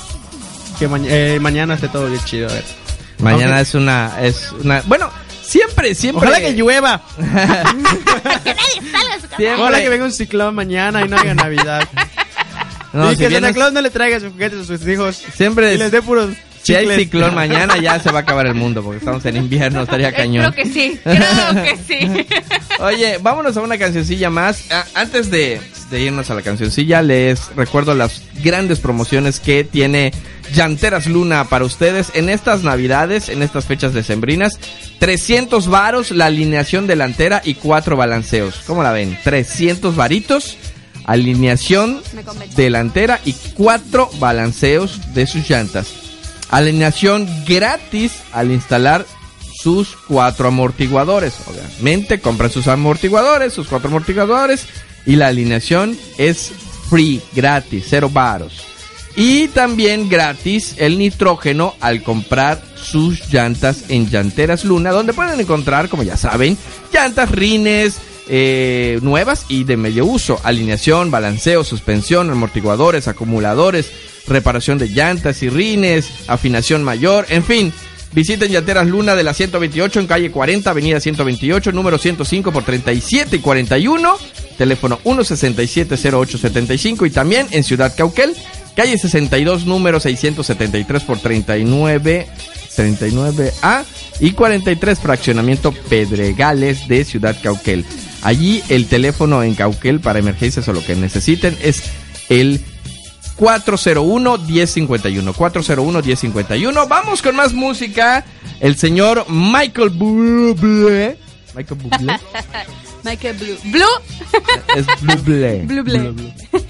Speaker 6: que eh, mañana esté todo bien chido. A ver.
Speaker 3: Mañana es una, es una, bueno, siempre, siempre.
Speaker 6: Ojalá que llueva.
Speaker 4: Que nadie salga de su casa.
Speaker 6: Ojalá que venga un ciclón mañana y no haya Navidad.
Speaker 3: No,
Speaker 6: y
Speaker 3: si
Speaker 6: que
Speaker 3: vienes-
Speaker 6: Santa Claus no le traiga sus juguetes a sus hijos.
Speaker 3: Siempre
Speaker 6: Y les dé puros
Speaker 3: Si hay ciclón mañana ya se va a acabar el mundo porque estamos en invierno, estaría
Speaker 4: Eh,
Speaker 3: cañón.
Speaker 4: Creo que sí, creo que sí.
Speaker 3: Oye, vámonos a una cancioncilla más. Ah, antes de, de irnos a la cancioncilla, les recuerdo las grandes promociones que tiene Llanteras Luna para ustedes en estas navidades, en estas fechas decembrinas. 300 varos la alineación delantera y cuatro balanceos. ¿Cómo la ven? 300 varitos, alineación delantera y cuatro balanceos de sus llantas. Alineación gratis al instalar sus cuatro amortiguadores. Obviamente compran sus amortiguadores, sus cuatro amortiguadores y la alineación es free, gratis, cero varos. Y también gratis el nitrógeno al comprar sus llantas en Llanteras Luna, donde pueden encontrar, como ya saben, llantas rines eh, nuevas y de medio uso, alineación, balanceo, suspensión, amortiguadores, acumuladores, reparación de llantas y rines, afinación mayor, en fin. Visiten Llanteras Luna de la 128 en calle 40, avenida 128, número 105 por 37 y 41, teléfono 167-0875 y también en Ciudad Cauquel, calle 62, número 673 por 39, 39A y 43, fraccionamiento Pedregales de Ciudad Cauquel. Allí el teléfono en Cauquel para emergencias o lo que necesiten es el 401-1051. 401-1051. Vamos con más música. El señor Michael Bublé. Michael Bublé.
Speaker 4: Michael Blue. Blue.
Speaker 3: Es Bublé.
Speaker 4: Blue Blue.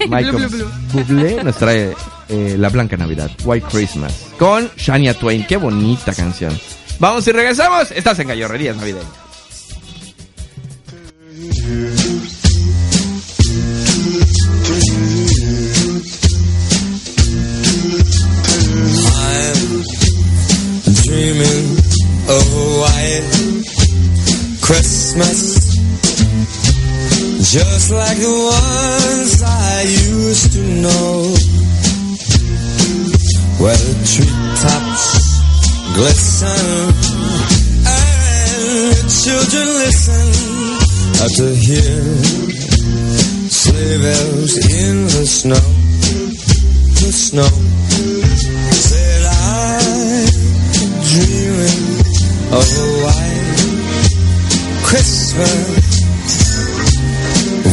Speaker 3: Michael
Speaker 4: Blue, blue,
Speaker 3: Bublé nos trae eh, La Blanca Navidad, White Christmas, con Shania Twain. Qué bonita canción. Vamos y regresamos. Estás en Gallorrerías Navideñas.
Speaker 8: Dreaming. Of a white Christmas, just like the ones I used to know, where the treetops glisten and children listen. To hear sleigh bells in the snow, the snow. Christmas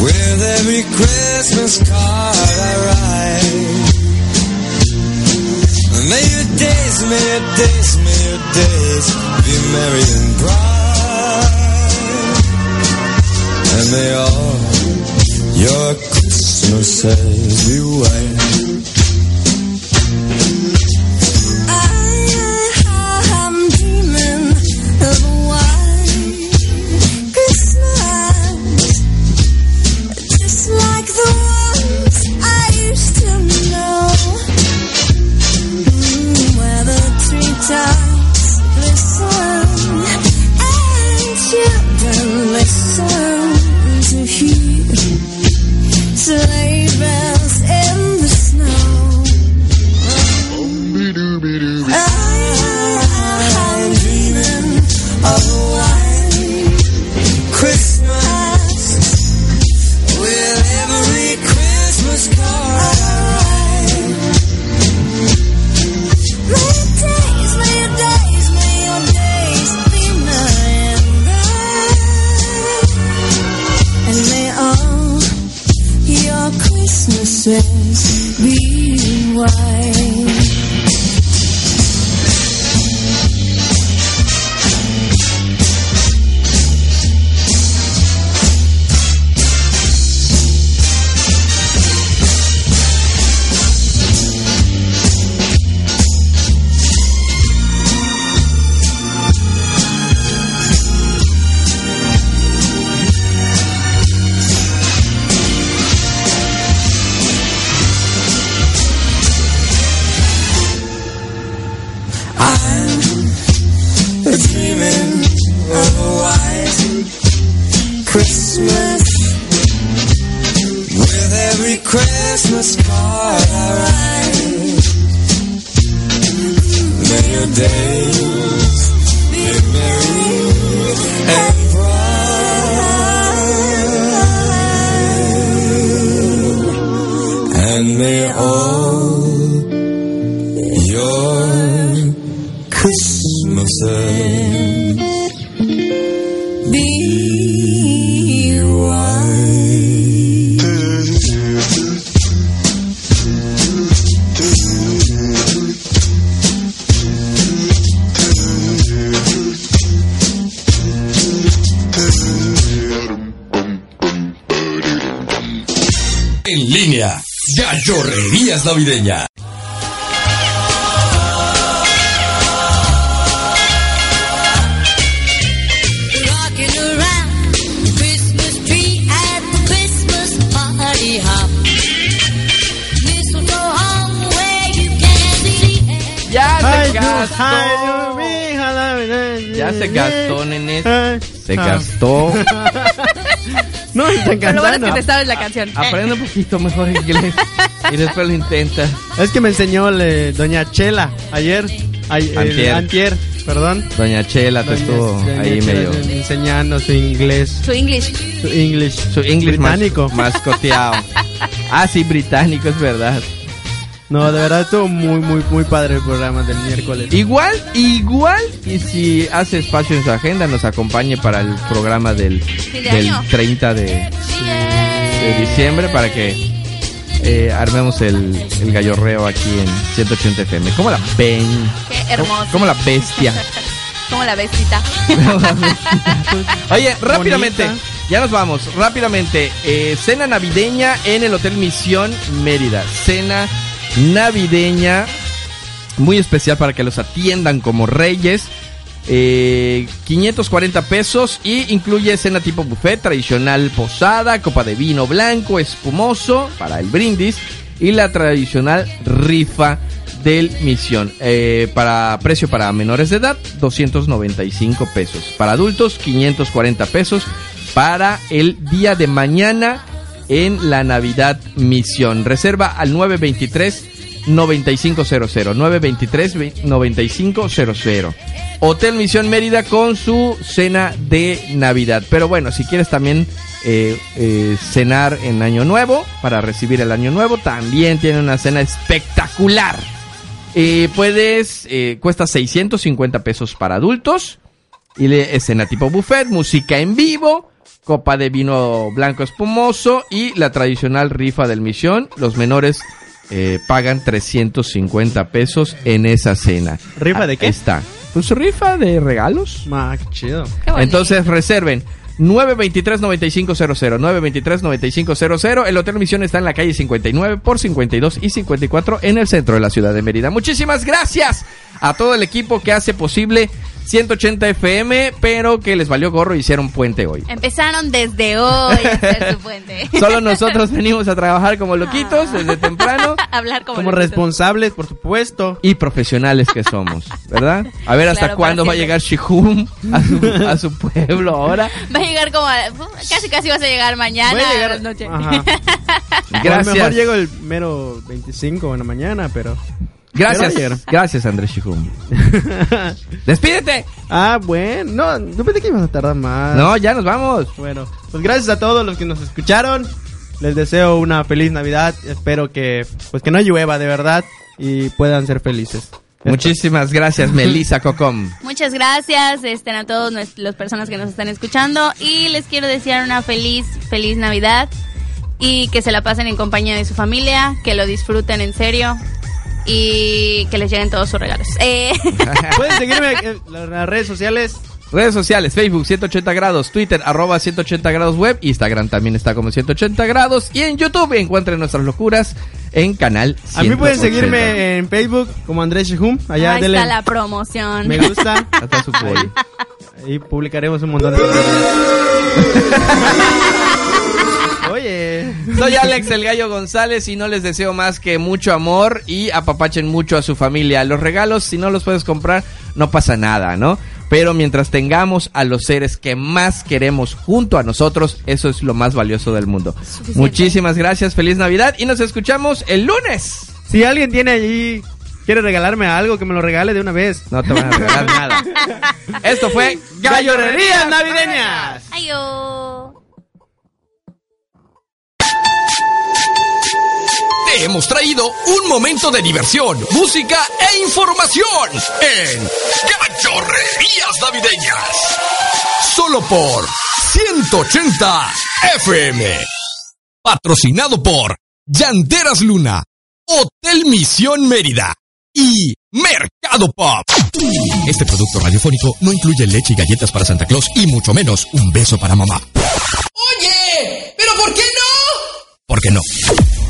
Speaker 8: with every Christmas card I write. May your days, may your days,
Speaker 4: bueno es que
Speaker 6: cantando.
Speaker 4: te sabes la canción.
Speaker 3: Aprende un poquito mejor inglés. Y después lo intenta.
Speaker 6: Es que me enseñó le- doña Chela ayer. ay-
Speaker 3: Antier.
Speaker 6: antier, perdón.
Speaker 3: Doña Chela te
Speaker 6: Doña-
Speaker 3: estuvo
Speaker 6: doña
Speaker 3: ahí
Speaker 6: Chela
Speaker 3: medio.
Speaker 6: enseñando su inglés,
Speaker 4: Su English.
Speaker 6: su English,
Speaker 3: Su inglés más-
Speaker 6: británico.
Speaker 3: mascoteado. Ah, sí, británico, es verdad.
Speaker 6: No, de verdad estuvo muy, muy, muy padre el programa del miércoles.
Speaker 3: Igual, igual, y si hace espacio en su agenda, nos acompañe para el programa del, del
Speaker 4: año.
Speaker 3: 30 de, de diciembre para que eh, armemos el, el gallorreo aquí en 180 FM. ¿Cómo la ven?
Speaker 4: Qué hermoso.
Speaker 3: ¿Cómo la bestia?
Speaker 4: Como la bestia.
Speaker 3: Oye, rápidamente,
Speaker 6: Bonita.
Speaker 3: ya nos vamos. Rápidamente, eh, cena navideña en el Hotel Misión Mérida. Cena navideña muy especial para que los atiendan como reyes. Eh, 540 pesos y incluye cena tipo buffet, tradicional posada, copa de vino blanco, espumoso para el brindis y la tradicional rifa del Misión. Eh, para precio para menores de edad, 295 pesos. Para adultos, 540 pesos. Para el día de mañana en la Navidad Misión. Reserva al 923 9500 923 9500 Hotel Misión Mérida con su cena de Navidad. Pero bueno, si quieres también eh, eh, cenar en Año Nuevo, para recibir el Año Nuevo, también tiene una cena espectacular. Eh, puedes, cuesta 650 pesos para adultos. Y le, escena tipo buffet, música en vivo, copa de vino blanco espumoso y la tradicional rifa del misión. Los menores eh, pagan 350 pesos en esa cena.
Speaker 6: ¿Rifa de qué?
Speaker 3: Ahí está. Pues rifa de regalos.
Speaker 6: Ma, qué chido.
Speaker 4: Qué.
Speaker 3: Entonces reserven 923-9500, 923-9500. El Hotel Misión está en la calle 59 por 52 y 54 en el centro de la ciudad de Mérida. Muchísimas gracias a todo el equipo que hace posible 180 FM, pero que les valió gorro y hicieron puente hoy.
Speaker 4: Empezaron desde hoy a hacer su puente.
Speaker 3: Solo nosotros venimos a trabajar como loquitos desde temprano
Speaker 4: Hablar como,
Speaker 6: Como
Speaker 4: loquitos.
Speaker 6: responsables, por supuesto.
Speaker 3: y profesionales que somos, ¿verdad? A ver hasta
Speaker 4: Claro,
Speaker 3: cuándo va a llegar Shihum a su, a su pueblo ahora.
Speaker 4: Va a llegar como... a- casi casi vas a llegar mañana
Speaker 6: Voy a
Speaker 4: a
Speaker 6: llegar-
Speaker 4: las noches.
Speaker 6: Ajá. A lo
Speaker 3: Gracias.
Speaker 6: mejor llego el mero 25 en la mañana, pero.
Speaker 3: Gracias, gracias Andrés Shihum. Despídete.
Speaker 6: ah, bueno. No, no pensé que iban a tardar más.
Speaker 3: No, ya nos vamos.
Speaker 6: Bueno, pues gracias a todos los que nos escucharon. Les deseo una feliz Navidad. Espero que, pues que no llueva de verdad y puedan ser felices.
Speaker 3: Muchísimas gracias, Melissa Cocom.
Speaker 4: Muchas gracias este, a todas las personas que nos están escuchando y les quiero desear una feliz, feliz Navidad y que se la pasen en compañía de su familia, que lo disfruten en serio y que les lleguen todos sus regalos. Eh,
Speaker 6: Pueden seguirme en las redes sociales.
Speaker 3: Redes sociales, Facebook 180 grados, Twitter arroba 180 grados web, Instagram también está como 180 grados y en YouTube encuentren nuestras locuras en canal
Speaker 6: A mí pueden
Speaker 3: 180.
Speaker 6: seguirme en Facebook como Andrés Shehum. Allá
Speaker 4: ahí está la promoción.
Speaker 6: me gusta.
Speaker 3: Hasta su.
Speaker 6: Ahí publicaremos un montón de Oye.
Speaker 3: Soy Alex el Gallo González y no les deseo más que mucho amor y apapachen mucho a su familia. Los regalos, si no los puedes comprar, no pasa nada, ¿no? Pero mientras tengamos a los seres que más queremos junto a nosotros, eso es lo más valioso del mundo.
Speaker 4: Suficiente.
Speaker 3: Muchísimas gracias, feliz Navidad y nos escuchamos el lunes.
Speaker 6: Si alguien tiene allí, quiere regalarme algo, que me lo regale de una vez.
Speaker 3: No te van a regalar nada. Esto fue
Speaker 6: ¡Gallorrerías navideñas!
Speaker 4: Ayo.
Speaker 1: Te hemos traído un momento de diversión, música e información en Gachorrerías Navideñas. Solo por 180 FM. Patrocinado por Llanteras Luna, Hotel Misión Mérida y Mercado Pop. Este producto radiofónico no incluye leche y galletas para Santa Claus y mucho menos un beso para mamá.
Speaker 11: Oye, pero ¿por qué no?
Speaker 1: ¿Por qué no?